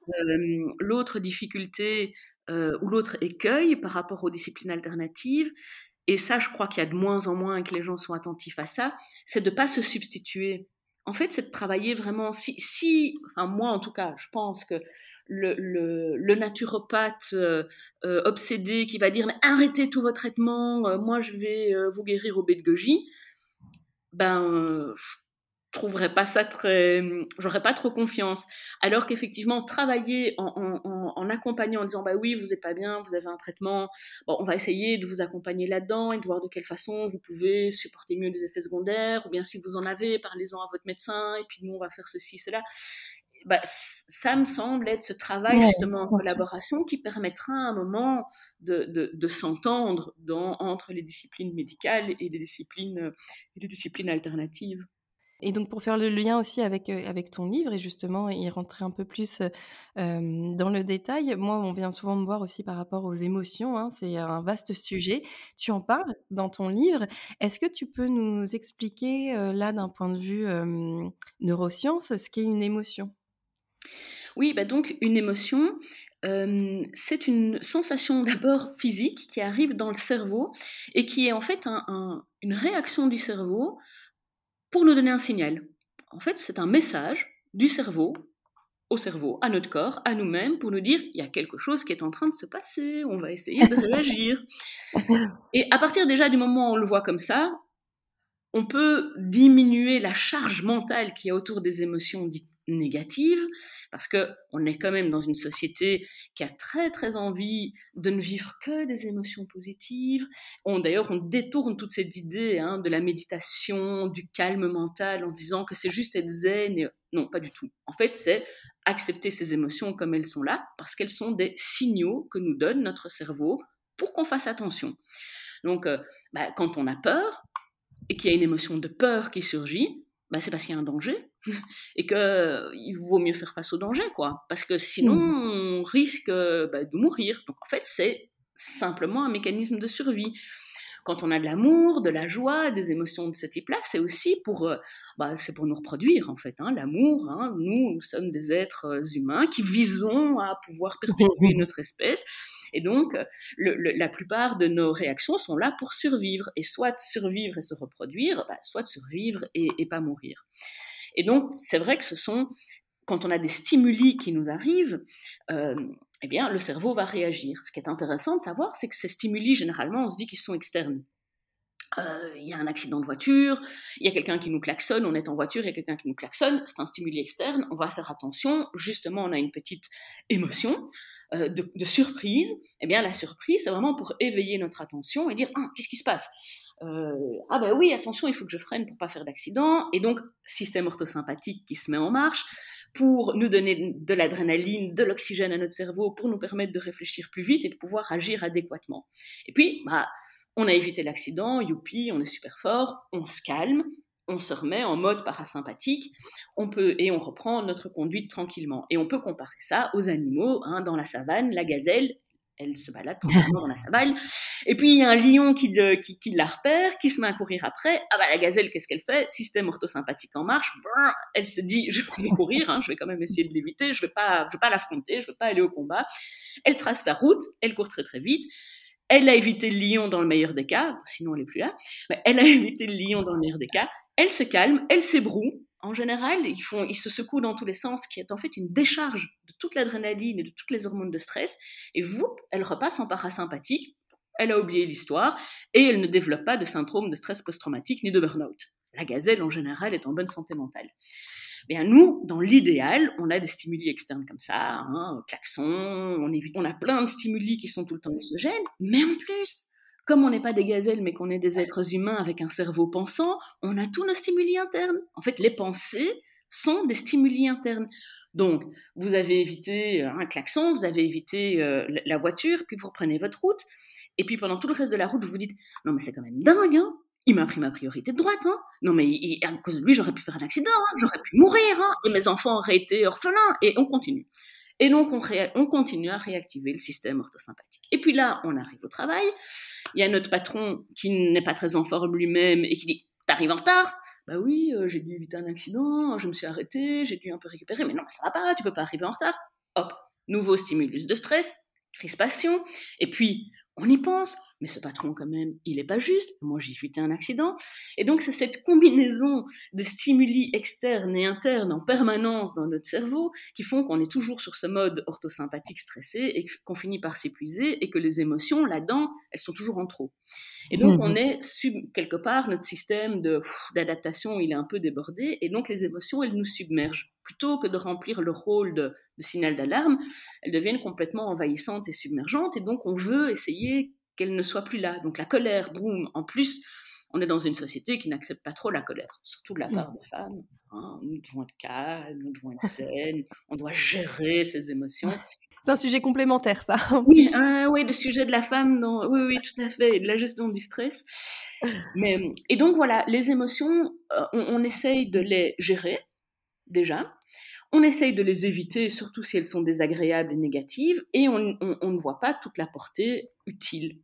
euh, l'autre difficulté euh, ou l'autre écueil par rapport aux disciplines alternatives, et ça je crois qu'il y a de moins en moins que les gens sont attentifs à ça, c'est de ne pas se substituer. En fait, c'est de travailler vraiment, si, si, enfin moi en tout cas, je pense que le, naturopathe euh, euh, obsédé qui va dire arrêtez tout vos traitements, euh, moi je vais vous guérir au bête de goji, ben trouverais pas ça très, j'aurais pas trop confiance. Alors qu'effectivement, travailler en, en, accompagnant, en disant bah oui, vous n'êtes pas bien, vous avez un traitement, bon, on va essayer de vous accompagner là-dedans et de voir de quelle façon vous pouvez supporter mieux des effets secondaires, ou bien si vous en avez, parlez-en à votre médecin, et puis nous on va faire ceci, cela. Bah, ça me semble être ce travail justement en collaboration qui permettra à un moment de, de, de s'entendre entre les disciplines médicales et les disciplines, et les disciplines alternatives. Et donc pour faire le lien aussi avec, euh, avec ton livre et justement y rentrer un peu plus dans le détail, moi on vient souvent me voir aussi par rapport aux émotions, hein, c'est un vaste sujet. Tu en parles dans ton livre. Est-ce que tu peux nous expliquer là d'un point de vue neurosciences ce qu'est une émotion? Oui, bah donc une émotion, c'est une sensation d'abord physique qui arrive dans le cerveau et qui est en fait une réaction du cerveau pour nous donner un signal. En fait, c'est un message du cerveau au cerveau, à notre corps, à nous-mêmes, pour nous dire il y a quelque chose qui est en train de se passer, on va essayer de réagir. Et à partir déjà du moment où on le voit comme ça, on peut diminuer la charge mentale qui est autour des émotions dites négative, parce que on est quand même dans une société qui a très très envie de ne vivre que des émotions positives. On d'ailleurs on détourne toute cette idée hein, de la méditation, du calme mental, en se disant que c'est juste être zen. Non, pas du tout. En fait, c'est accepter ces émotions comme elles sont là, parce qu'elles sont des signaux que nous donne notre cerveau pour qu'on fasse attention. Donc, euh, bah, quand on a peur et qu'il y a une émotion de peur qui surgit, bah, c'est parce qu'il y a un danger et que euh, il vaut mieux faire face au danger, quoi. Parce que sinon, mmh. on risque euh, bah, de mourir. Donc en fait, c'est simplement un mécanisme de survie. Quand on a de l'amour, de la joie, des émotions de ce type-là, c'est aussi pour, euh, bah, c'est pour nous reproduire en fait. Hein. L'amour, hein, nous, nous sommes des êtres humains qui visons à pouvoir perpétuer notre espèce. Et donc, la plupart de nos réactions sont là pour survivre, et soit survivre et se reproduire, bah, soit survivre et, pas mourir. Et donc, c'est vrai que ce sont, quand on a des stimuli qui nous arrivent, euh, eh bien, le cerveau va réagir. Ce qui est intéressant de savoir, c'est que ces stimuli, généralement, on se dit qu'ils sont externes. Euh, il y a un accident de voiture, il y a quelqu'un qui nous klaxonne, on est en voiture, il y a quelqu'un qui nous klaxonne, c'est un stimuli externe, on va faire attention, justement on a une petite émotion euh, de, surprise, eh bien la surprise c'est vraiment pour éveiller notre attention et dire ah, qu'est-ce qui se passe? Euh, ah ben oui attention il faut que je freine pour pas faire d'accident et donc système orthosympathique qui se met en marche pour nous donner de l'adrénaline, de l'oxygène à notre cerveau, pour nous permettre de réfléchir plus vite et de pouvoir agir adéquatement. Et puis, bah, on a évité l'accident, youpi, on est super fort, on se calme, on se remet en mode parasympathique, on peut et on reprend notre conduite tranquillement. Et on peut comparer ça aux animaux, hein, dans la savane, la gazelle, elle se balade tranquillement dans la savane. Et puis il y a un lion qui, qui, la repère, qui se met à courir après. Ah bah la gazelle, qu'est-ce qu'elle fait? Système orthosympathique en marche. Elle se dit, je vais courir, hein, je vais quand même essayer de l'éviter, je vais pas, je vais pas l'affronter, je vais pas aller au combat. Elle trace sa route, elle court très très vite. Elle a évité le lion dans le meilleur des cas, sinon elle n'est plus là. Mais elle a évité le lion dans le meilleur des cas. Elle se calme, elle s'ébroue. En général, ils, se secouent dans tous les sens, qui est en fait une décharge de toute l'adrénaline et de toutes les hormones de stress. Et elle repasse en parasympathique. Elle a oublié l'histoire et elle ne développe pas de syndrome de stress post-traumatique ni de burn-out. La gazelle, en général, est en bonne santé mentale. Bien, nous, dans l'idéal, on a des stimuli externes comme ça, hein, klaxon, on, on a plein de stimuli qui sont tout le temps exogènes, mais en plus, comme on n'est pas des gazelles, mais qu'on est des êtres humains avec un cerveau pensant, on a tous nos stimuli internes. En fait, les pensées sont des stimuli internes. Donc, vous avez évité euh, un klaxon, vous avez évité euh, la voiture, puis vous reprenez votre route, et puis pendant tout le reste de la route, vous vous dites, non mais c'est quand même dingue, hein il m'a pris ma priorité de droite, hein. Non, mais à cause de lui, j'aurais pu faire un accident, hein. j'aurais pu mourir, hein. Et mes enfants auraient été orphelins. Et on continue. Et donc, on, on, continue à réactiver le système orthosympathique. Et puis là, on arrive au travail. Il y a notre patron qui n'est pas très en forme lui-même et qui dit T'arrives en retard? Bah oui, euh, j'ai dû éviter un accident, je me suis arrêté, j'ai dû un peu récupérer, mais non, ça va pas, tu peux pas arriver en retard. Hop, nouveau stimulus de stress, crispation. Et puis, on y pense mais ce patron quand même, il est pas juste, moi j'ai évité un accident. Et donc c'est cette combinaison de stimuli externes et internes en permanence dans notre cerveau qui font qu'on est toujours sur ce mode orthosympathique stressé et qu'on finit par s'épuiser et que les émotions là-dedans, elles sont toujours en trop. Et donc on mmh. est sub, quelque part, notre système d'adaptation, il est un peu débordé et donc les émotions, elles nous submergent plutôt que de remplir le rôle de, signal d'alarme, elles deviennent complètement envahissantes et submergentes, et donc on veut essayer qu'elles ne soient plus là. Donc la colère, boum, en plus, on est dans une société qui n'accepte pas trop la colère, surtout de la part de femmes. Hein. Nous devons être calmes, nous devons être saines, on doit gérer ses émotions. C'est un sujet complémentaire, ça. Oui, hein, oui, le sujet de la femme, non, oui, oui, tout à fait, de la gestion du stress. Mais, et donc voilà, les émotions, euh, on essaye de les gérer, déjà. On essaye de les éviter, surtout si elles sont désagréables et négatives, et on, ne voit pas toute la portée utile.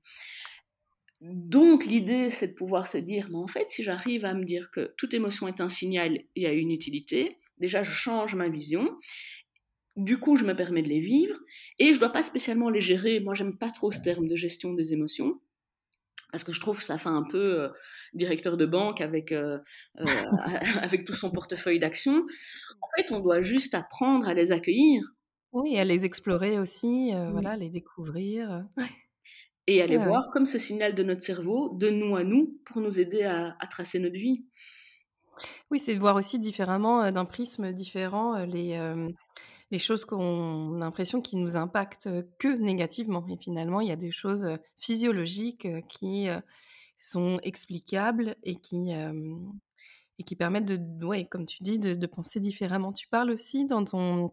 Donc l'idée, c'est de pouvoir se dire, mais en fait, si j'arrive à me dire que toute émotion est un signal et a une utilité, déjà je change ma vision, du coup je me permets de les vivre, et je ne dois pas spécialement les gérer, moi j'aime pas trop ce terme de gestion des émotions, parce que je trouve que ça fait un peu euh, directeur de banque avec, euh, euh, avec tout son portefeuille d'actions. En fait, on doit juste apprendre à les accueillir. Oui, à les explorer aussi, voilà, les découvrir. Et à les voir comme ce signal de notre cerveau, de nous à nous, pour nous aider à, à tracer notre vie. Oui, c'est de voir aussi différemment, d'un prisme différent, les, les choses qu'on a l'impression qui nous impactent que négativement. Et finalement, il y a des choses physiologiques qui sont explicables et qui, et qui permettent de, ouais, comme tu dis, de, de, penser différemment. Tu parles aussi dans ton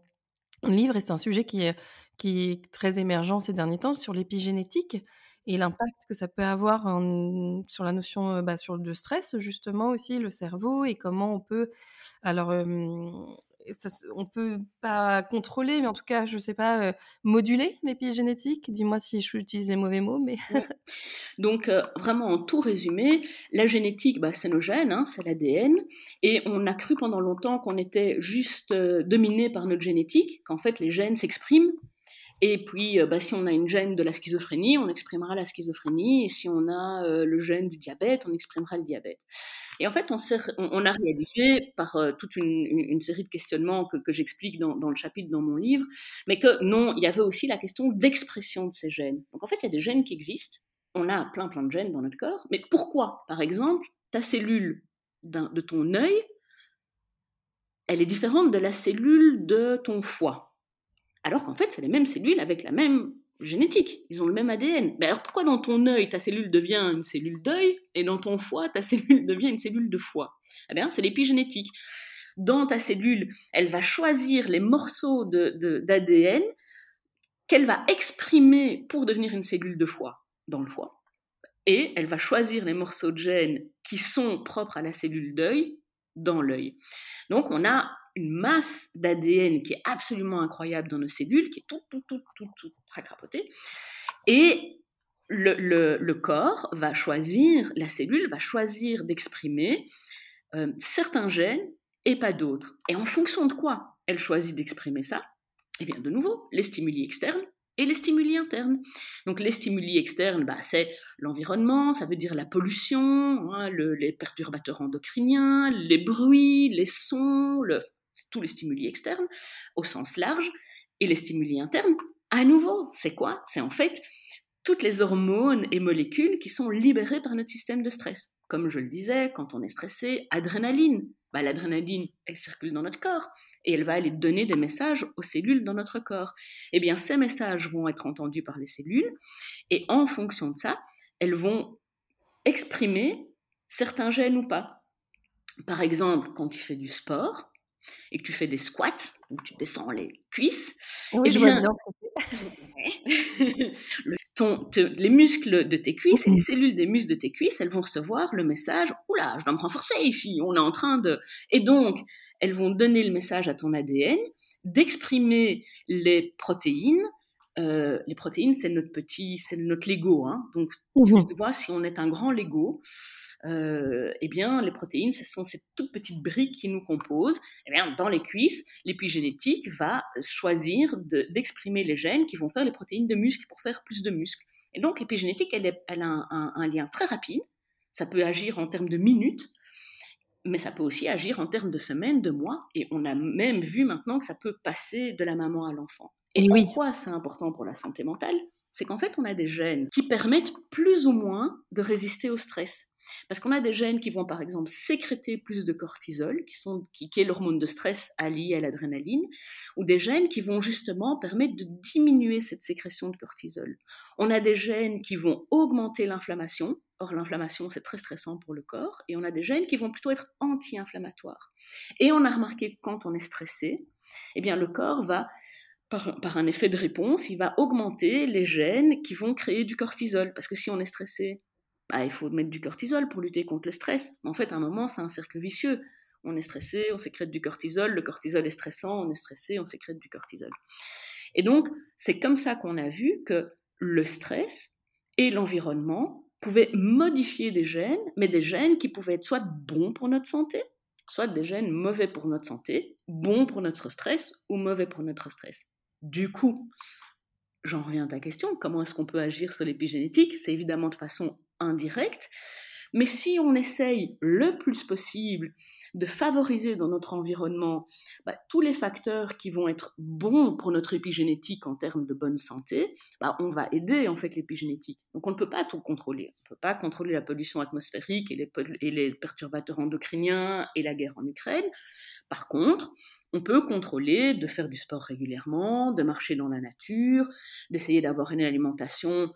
livre, et c'est un sujet qui est, qui est très émergent ces derniers temps, sur l'épigénétique et l'impact que ça peut avoir sur la notion bah, sur le stress justement aussi le cerveau et comment on peut alors ça, on peut pas contrôler, mais en tout cas, je sais pas, moduler l'épigénétique. Dis-moi si je utilise les mauvais mots, mais. Donc, vraiment, en tout résumé, la génétique, bah, c'est nos gènes, hein, c'est l'ADN, et on a cru pendant longtemps qu'on était juste dominé par notre génétique, qu'en fait, les gènes s'expriment et puis, bah, si on a une gène de la schizophrénie, on exprimera la schizophrénie. Et si on a le gène du diabète, on exprimera le diabète. Et en fait, on, on a réalisé par toute une, série de questionnements que, j'explique dans, dans, le chapitre dans mon livre, mais que non, il y avait aussi la question d'expression de ces gènes. Donc en fait, il y a des gènes qui existent. On a plein plein de gènes dans notre corps. Mais pourquoi? Par exemple, ta cellule de ton œil, elle est différente de la cellule de ton foie alors qu'en fait, c'est les mêmes cellules avec la même génétique. Ils ont le même ADN. Mais alors pourquoi dans ton œil, ta cellule devient une cellule d'œil et dans ton foie, ta cellule devient une cellule de foie? Eh bien, c'est l'épigénétique. Dans ta cellule, elle va choisir les morceaux d'ADN de, qu'elle va exprimer pour devenir une cellule de foie dans le foie. Et elle va choisir les morceaux de gènes qui sont propres à la cellule d'œil dans l'œil. Donc on a une masse d'ADN qui est absolument incroyable dans nos cellules, qui est tout, tout, tout, tout, tout racrapotée. Et le, le, corps va choisir, la cellule va choisir d'exprimer euh, certains gènes et pas d'autres. Et en fonction de quoi elle choisit d'exprimer ça Eh bien, de nouveau, les stimuli externes et les stimuli internes. Donc les stimuli externes, bah, c'est l'environnement, ça veut dire la pollution, hein, les perturbateurs endocriniens, les bruits, les sons, le, tous les stimuli externes au sens large, et les stimuli internes, à nouveau, c'est quoi? C'est en fait toutes les hormones et molécules qui sont libérées par notre système de stress. Comme je le disais, quand on est stressé, adrénaline. Bah, L'adrénaline, elle circule dans notre corps et elle va aller donner des messages aux cellules dans notre corps. Eh bien, ces messages vont être entendus par les cellules et en fonction de ça, elles vont exprimer certains gènes ou pas. Par exemple, quand tu fais du sport, et que tu fais des squats, où tu descends les cuisses, oui, eh bien, ton, les muscles de tes cuisses et les cellules des muscles de tes cuisses, elles vont recevoir le message Oula, je dois me renforcer ici, on est en train de. Et donc, elles vont donner le message à ton ADN d'exprimer les protéines. Euh, les protéines, c'est notre petit, c'est notre Lego. Hein. Donc, mmh tu vois, si on est un grand Lego, euh, eh bien, les protéines, ce sont ces toutes petites briques qui nous composent. Eh bien, dans les cuisses, l'épigénétique va choisir d'exprimer les gènes qui vont faire les protéines de muscles pour faire plus de muscles. Et donc l'épigénétique, elle, a un, lien très rapide. Ça peut agir en termes de minutes, mais ça peut aussi agir en termes de semaines, de mois. Et on a même vu maintenant que ça peut passer de la maman à l'enfant. Et pourquoi c'est important pour la santé mentale? C'est qu'en fait, on a des gènes qui permettent plus ou moins de résister au stress. Parce qu'on a des gènes qui vont par exemple sécréter plus de cortisol, qui, sont, qui, est l'hormone de stress alliée à l'adrénaline, ou des gènes qui vont justement permettre de diminuer cette sécrétion de cortisol. On a des gènes qui vont augmenter l'inflammation, or l'inflammation c'est très stressant pour le corps, et on a des gènes qui vont plutôt être anti-inflammatoires. Et on a remarqué que quand on est stressé, eh bien le corps va par, par, un effet de réponse, il va augmenter les gènes qui vont créer du cortisol. Parce que si on est stressé, bah, il faut mettre du cortisol pour lutter contre le stress. En fait, à un moment, c'est un cercle vicieux. On est stressé, on sécrète du cortisol, le cortisol est stressant, on est stressé, on sécrète du cortisol. Et donc, c'est comme ça qu'on a vu que le stress et l'environnement pouvaient modifier des gènes, mais des gènes qui pouvaient être soit bons pour notre santé, soit des gènes mauvais pour notre santé, bons pour notre stress ou mauvais pour notre stress. Du coup, j'en reviens à ta question, comment est-ce qu'on peut agir sur l'épigénétique? C'est évidemment de façon indirecte, mais si on essaye le plus possible de favoriser dans notre environnement bah, tous les facteurs qui vont être bons pour notre épigénétique en termes de bonne santé, bah, on va aider en fait l'épigénétique. Donc on ne peut pas tout contrôler. On ne peut pas contrôler la pollution atmosphérique et les, et les perturbateurs endocriniens et la guerre en Ukraine. Par contre, on peut contrôler de faire du sport régulièrement, de marcher dans la nature, d'essayer d'avoir une alimentation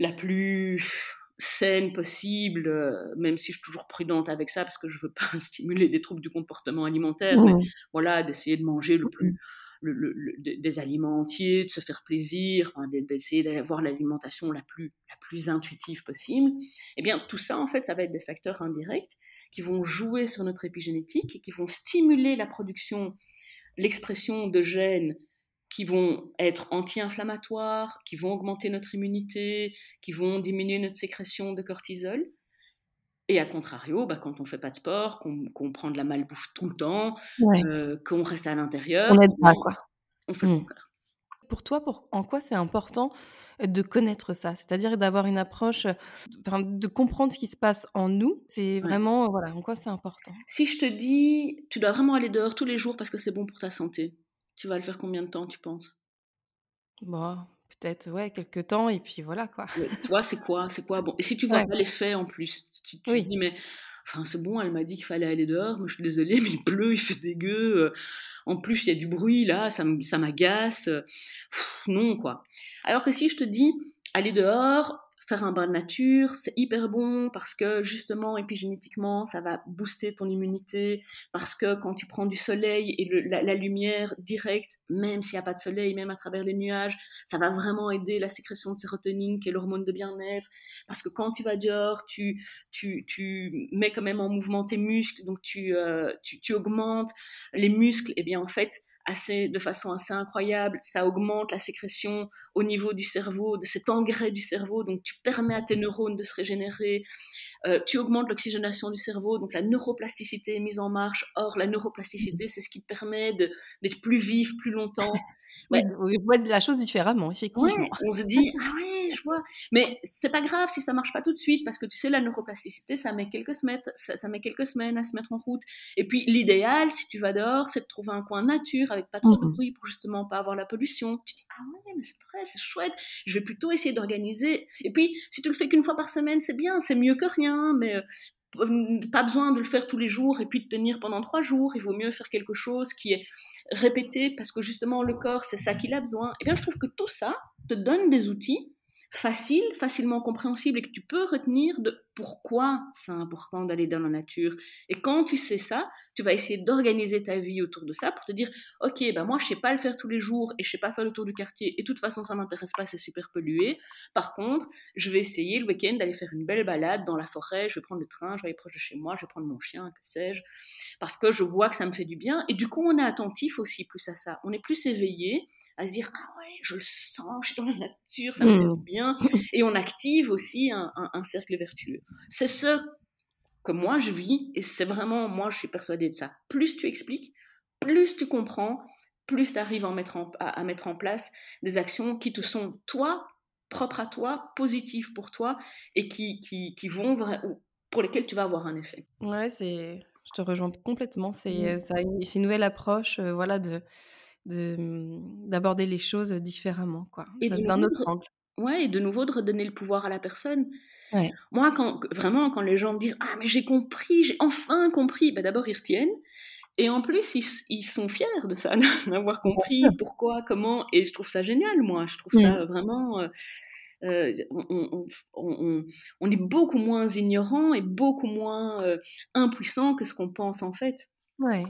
la plus saine possible, euh, même si je suis toujours prudente avec ça parce que je veux pas stimuler des troubles du comportement alimentaire, mais voilà, d'essayer de manger le plus des aliments entiers, de se faire plaisir, d'essayer d'avoir l'alimentation la plus, la plus intuitive possible, eh bien tout ça en fait ça va être des facteurs indirects qui vont jouer sur notre épigénétique et qui vont stimuler la production, l'expression de gènes qui vont être anti-inflammatoires, qui vont augmenter notre immunité, qui vont diminuer notre sécrétion de cortisol. Et à contrario, bah, quand on fait pas de sport, qu'on prend de la malbouffe tout le temps, euh, qu'on reste à l'intérieur, on, pas, quoi. on fait le mmh. contraire. Pour toi, pour, en quoi c'est important de connaître ça? C'est-à-dire d'avoir une approche, de comprendre ce qui se passe en nous. C'est vraiment, voilà, en quoi c'est important? Si je te dis, tu dois vraiment aller dehors tous les jours parce que c'est bon pour ta santé, tu vas le faire combien de temps, tu penses? Bon, peut-être, ouais, quelques temps, et puis voilà, quoi. tu vois, c'est quoi C'est quoi? Bon, et si tu vois pas l'effet en plus, tu, te dis, mais enfin, c'est bon, elle m'a dit qu'il fallait aller dehors, mais je suis désolée, mais il pleut, il fait dégueu. Euh, en plus, il y a du bruit là, ça m'agace. Non, quoi. Alors que si je te dis, aller dehors, faire un bain de nature, c'est hyper bon parce que justement, épigénétiquement, ça va booster ton immunité, parce que quand tu prends du soleil et la, lumière directe, même s'il n'y a pas de soleil, même à travers les nuages, ça va vraiment aider la sécrétion de sérotonine, qui est l'hormone de bien-être, parce que quand tu vas dehors, tu, tu, tu mets quand même en mouvement tes muscles, donc tu, euh, tu, tu augmentes les muscles, et bien en fait, assez, de façon assez incroyable. Ça augmente la sécrétion au niveau du cerveau, de cet engrais du cerveau. Donc, tu permets à tes neurones de se régénérer. Euh, tu augmentes l'oxygénation du cerveau, donc la neuroplasticité est mise en marche. Or, la neuroplasticité, c'est ce qui te permet d'être plus vif plus longtemps. Ouais. Oui, on voit la chose différemment, effectivement. on se dit, ah ouais, je vois. Mais c'est pas grave si ça marche pas tout de suite, parce que tu sais, la neuroplasticité, ça met quelques semaines, ça, met quelques semaines à se mettre en route. Et puis, l'idéal, si tu vas dehors, c'est de trouver un coin nature avec pas trop de bruit pour justement pas avoir la pollution. Tu dis, ah ouais, mais c'est vrai, c'est chouette. Je vais plutôt essayer d'organiser. Et puis, si tu le fais qu'une fois par semaine, c'est bien, c'est mieux que rien, mais euh, pas besoin de le faire tous les jours et puis de tenir pendant trois jours. Il vaut mieux faire quelque chose qui est répété parce que justement le corps, c'est ça qu'il a besoin. Et eh bien, je trouve que tout ça te donne des outils faciles, facilement compréhensibles et que tu peux retenir de pourquoi c'est important d'aller dans la nature. Et quand tu sais ça, tu vas essayer d'organiser ta vie autour de ça pour te dire, ok, ben moi je sais pas le faire tous les jours et je sais pas faire le tour du quartier et de toute façon ça m'intéresse pas, c'est super pollué. Par contre, je vais essayer le week-end d'aller faire une belle balade dans la forêt, je vais prendre le train, je vais aller proche de chez moi, je vais prendre mon chien, que sais-je, parce que je vois que ça me fait du bien. Et du coup, on est attentif aussi plus à ça. On est plus éveillé à se dire, ah ouais, je le sens, je suis dans la nature, ça me fait du mmh. bien. Et on active aussi un cercle vertueux. C'est ce que moi je vis et c'est vraiment, moi je suis persuadée de ça. Plus tu expliques, plus tu comprends, plus tu arrives à mettre, en, à, mettre en place des actions qui te sont, toi, propres à toi, positifs pour toi et qui, qui, qui vont pour lesquels tu vas avoir un effet. Ouais, c'est, je te rejoins complètement. C'est, mmh. une nouvelle approche, voilà, de, de mmh, d'aborder les choses différemment, quoi, d'un autre angle. Ouais, et de nouveau de redonner le pouvoir à la personne. Moi, quand vraiment, quand les gens me disent ah mais j'ai compris, j'ai enfin compris, ben d'abord ils retiennent. Et en plus, ils, ils sont fiers de ça, d'avoir compris pourquoi, comment. Et je trouve ça génial, moi. Je trouve ça mmh. vraiment. Euh, euh, on, on, on, est beaucoup moins ignorant et beaucoup moins euh, impuissant que ce qu'on pense en fait. Ouais.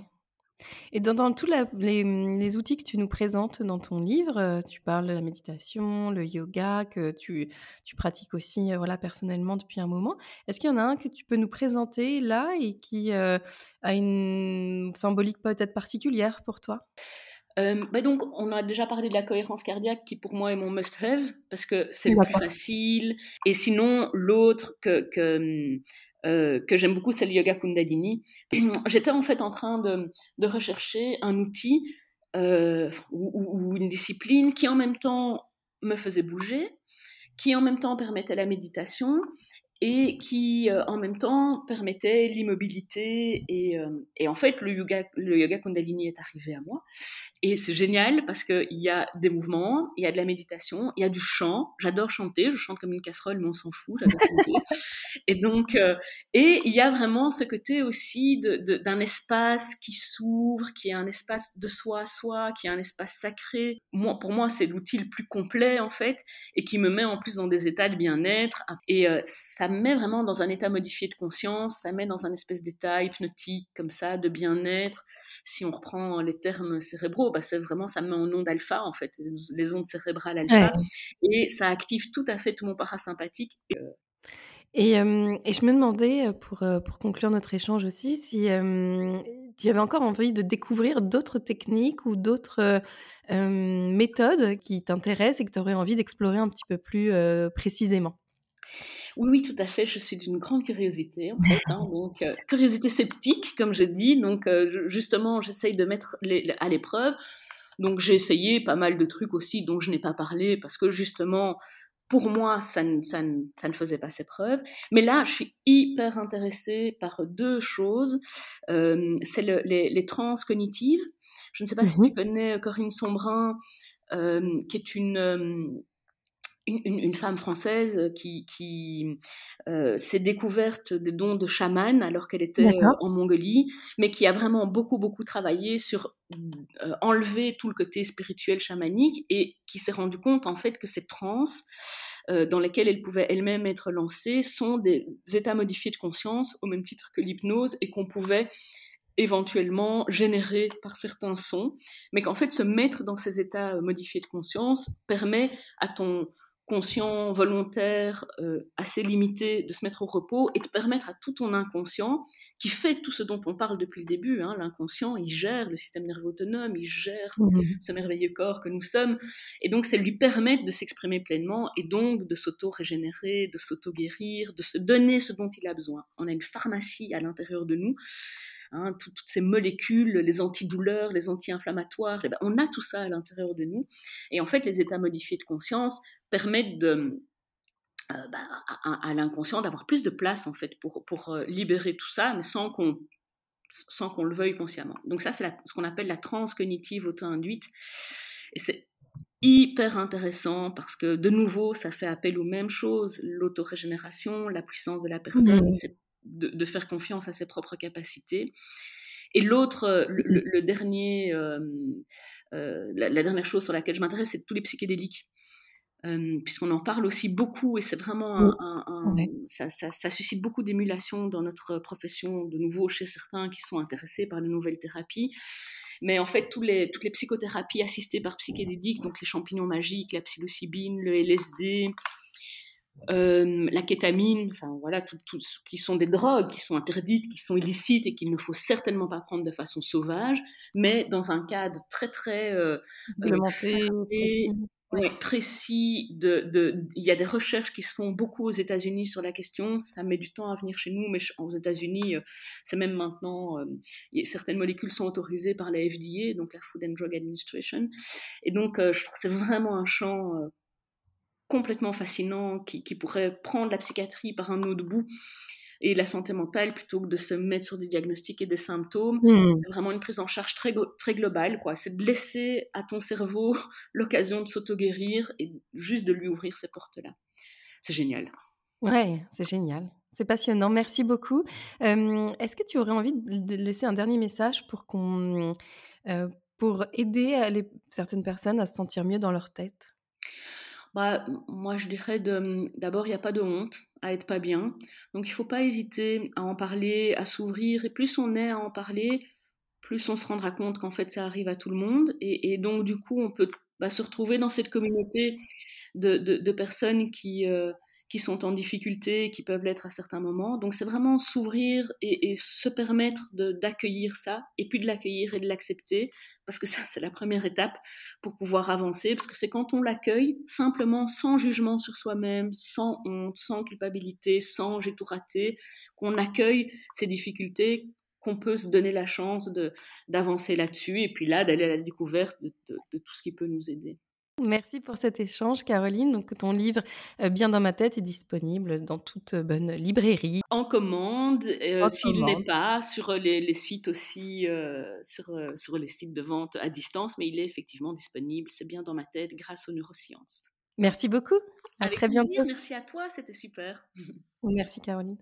Et dans, tous les, outils que tu nous présentes dans ton livre, euh, tu parles de la méditation, le yoga, que tu, pratiques aussi voilà, personnellement depuis un moment. Est-ce qu'il y en a un que tu peux nous présenter là et qui a une symbolique peut-être particulière pour toi? Euh, bah donc, on a déjà parlé de la cohérence cardiaque qui pour moi est mon must-have parce que c'est le plus facile. Et sinon, l'autre que, que, euh, que j'aime beaucoup, c'est le yoga Kundalini. J'étais en fait en train de, de rechercher un outil euh, ou, ou, une discipline qui en même temps me faisait bouger, qui en même temps permettait la méditation et qui euh, en même temps permettait l'immobilité et, euh, et, en fait le yoga, le yoga Kundalini est arrivé à moi. Et c'est génial parce qu'il y a des mouvements, il y a de la méditation, il y a du chant, j'adore chanter, je chante comme une casserole mais on s'en fout, j'adore chanter. Et donc euh, et il y a vraiment ce côté aussi d'un espace qui s'ouvre, qui est un espace de soi à soi, qui est un espace sacré. Moi, pour moi c'est l'outil le plus complet en fait et qui me met en plus dans des états de bien-être. Et ça met vraiment dans un état modifié de conscience, ça met dans un espèce d'état hypnotique comme ça, de bien-être. Si on reprend les termes cérébraux, bah c'est vraiment, ça met en onde alpha en fait, les ondes cérébrales alpha, et ça active tout à fait tout mon parasympathique. Et, euh, et, je me demandais, euh, pour, euh, pour conclure notre échange aussi, si tu avais encore envie de découvrir d'autres techniques ou d'autres méthodes qui t'intéressent et que tu aurais envie d'explorer un petit peu plus précisément? Oui, oui, tout à fait. Je suis d'une grande curiosité, en fait. Hein, donc, euh, curiosité sceptique, comme je dis. Donc, euh, justement, j'essaye de mettre les, à l'épreuve. Donc, j'ai essayé pas mal de trucs aussi dont je n'ai pas parlé parce que justement, pour moi, ça ne, ça, ne, ça ne, faisait pas ses preuves. Mais là, je suis hyper intéressée par deux choses. Euh, c'est le, les, les trans cognitives. Je ne sais pas si mmh tu connais Corinne Sombrin, euh, qui est une, euh, une, femme française qui, qui euh, s'est découverte des dons de chamane alors qu'elle était euh, en Mongolie, mais qui a vraiment beaucoup, beaucoup travaillé sur euh, enlever tout le côté spirituel chamanique et qui s'est rendu compte en fait que ces trans dans lesquelles elle pouvait elle-même être lancée sont des états modifiés de conscience au même titre que l'hypnose et qu'on pouvait éventuellement générer par certains sons, mais qu'en fait se mettre dans ces états modifiés de conscience permet à ton conscient, volontaire, euh, assez limité, de se mettre au repos et de permettre à tout ton inconscient, qui fait tout ce dont on parle depuis le début, hein, l'inconscient, il gère le système nerveux autonome, il gère mmh ce merveilleux corps que nous sommes, et donc c'est lui permettre de s'exprimer pleinement et donc de s'auto-régénérer, de s'auto-guérir, de se donner ce dont il a besoin. On a une pharmacie à l'intérieur de nous Hein, toutes ces molécules, les antidouleurs, les anti-inflammatoires, eh ben, on a tout ça à l'intérieur de nous. Et en fait, les états modifiés de conscience permettent de, euh, bah, à, l'inconscient d'avoir plus de place en fait pour, pour euh, libérer tout ça, mais sans qu'on sans qu'on le veuille consciemment. Donc ça, c'est ce qu'on appelle la transcognitive auto-induite. Et c'est hyper intéressant parce que de nouveau, ça fait appel aux mêmes choses, l'autórégénération, la puissance de la personne, mmh. c'est de, faire confiance à ses propres capacités. Et l'autre, euh, le, dernier, euh, euh, la, dernière chose sur laquelle je m'intéresse, c'est tous les psychédéliques. puisqu'on en parle aussi beaucoup et c'est vraiment un, ça, ça, suscite beaucoup d'émulation dans notre profession, de nouveau chez certains qui sont intéressés par de nouvelles thérapies. Mais en fait, tous les, toutes les psychothérapies assistées par psychédéliques, donc les champignons magiques, la psilocybine, le LSD, euh, la kétamine, enfin voilà, tout, tout, qui sont des drogues qui sont interdites, qui sont illicites et qu'il ne faut certainement pas prendre de façon sauvage, mais dans un cadre très très euh, euh précis. de, de, il y a des recherches qui se font beaucoup aux États-Unis sur la question. Ça met du temps à venir chez nous, mais aux États-Unis, c'est même maintenant. certaines molécules sont autorisées par la FDA, donc la Food and Drug Administration. Et donc, je trouve que c'est vraiment un champ complètement fascinant qui, pourrait prendre la psychiatrie par un autre bout et la santé mentale plutôt que de se mettre sur des diagnostics et des symptômes. Hmm. Vraiment une prise en charge très, très globale, quoi. C'est de laisser à ton cerveau l'occasion de s'auto-guérir et juste de lui ouvrir ces portes-là. C'est génial. Ouais, c'est génial. C'est passionnant. Merci beaucoup. Est-ce que tu aurais envie de laisser un dernier message pour qu'on, pour aider les, certaines personnes à se sentir mieux dans leur tête? Bah, moi, je dirais d'abord, il n'y a pas de honte à être pas bien. Donc, il ne faut pas hésiter à en parler, à s'ouvrir. Et plus on est à en parler, plus on se rendra compte qu'en fait, ça arrive à tout le monde. Et, donc, du coup, on peut bah, se retrouver dans cette communauté de, de, personnes qui, euh, qui sont en difficulté, qui peuvent l'être à certains moments. Donc c'est vraiment s'ouvrir et, se permettre d'accueillir ça, et puis de l'accueillir et de l'accepter, parce que ça c'est la première étape pour pouvoir avancer, parce que c'est quand on l'accueille simplement sans jugement sur soi-même, sans honte, sans culpabilité, sans j'ai tout raté, qu'on accueille ces difficultés qu'on peut se donner la chance d'avancer là-dessus et puis là d'aller à la découverte de tout ce qui peut nous aider. Merci pour cet échange, Caroline. Donc, ton livre euh, Bien dans ma tête est disponible dans toute bonne librairie. En commande, euh, s'il n'est pas, sur les, sites aussi, euh, sur, sur, les sites de vente à distance, mais il est effectivement disponible. C'est bien dans ma tête grâce aux neurosciences. Merci beaucoup. À très bientôt. Merci à toi, c'était super. Merci, Caroline.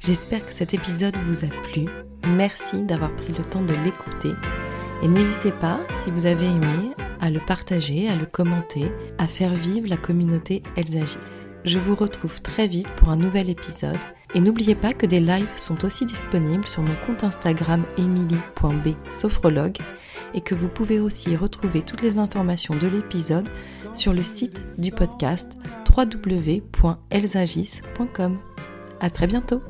J'espère que cet épisode vous a plu. Merci d'avoir pris le temps de l'écouter. Et n'hésitez pas, si vous avez aimé, à le partager, à le commenter, à faire vivre la communauté Elles agissent. Je vous retrouve très vite pour un nouvel épisode et n'oubliez pas que des lives sont aussi disponibles sur mon compte Instagram emily.b sophrologue et que vous pouvez aussi retrouver toutes les informations de l'épisode sur le site du podcast www.elsagis.com. À très bientôt!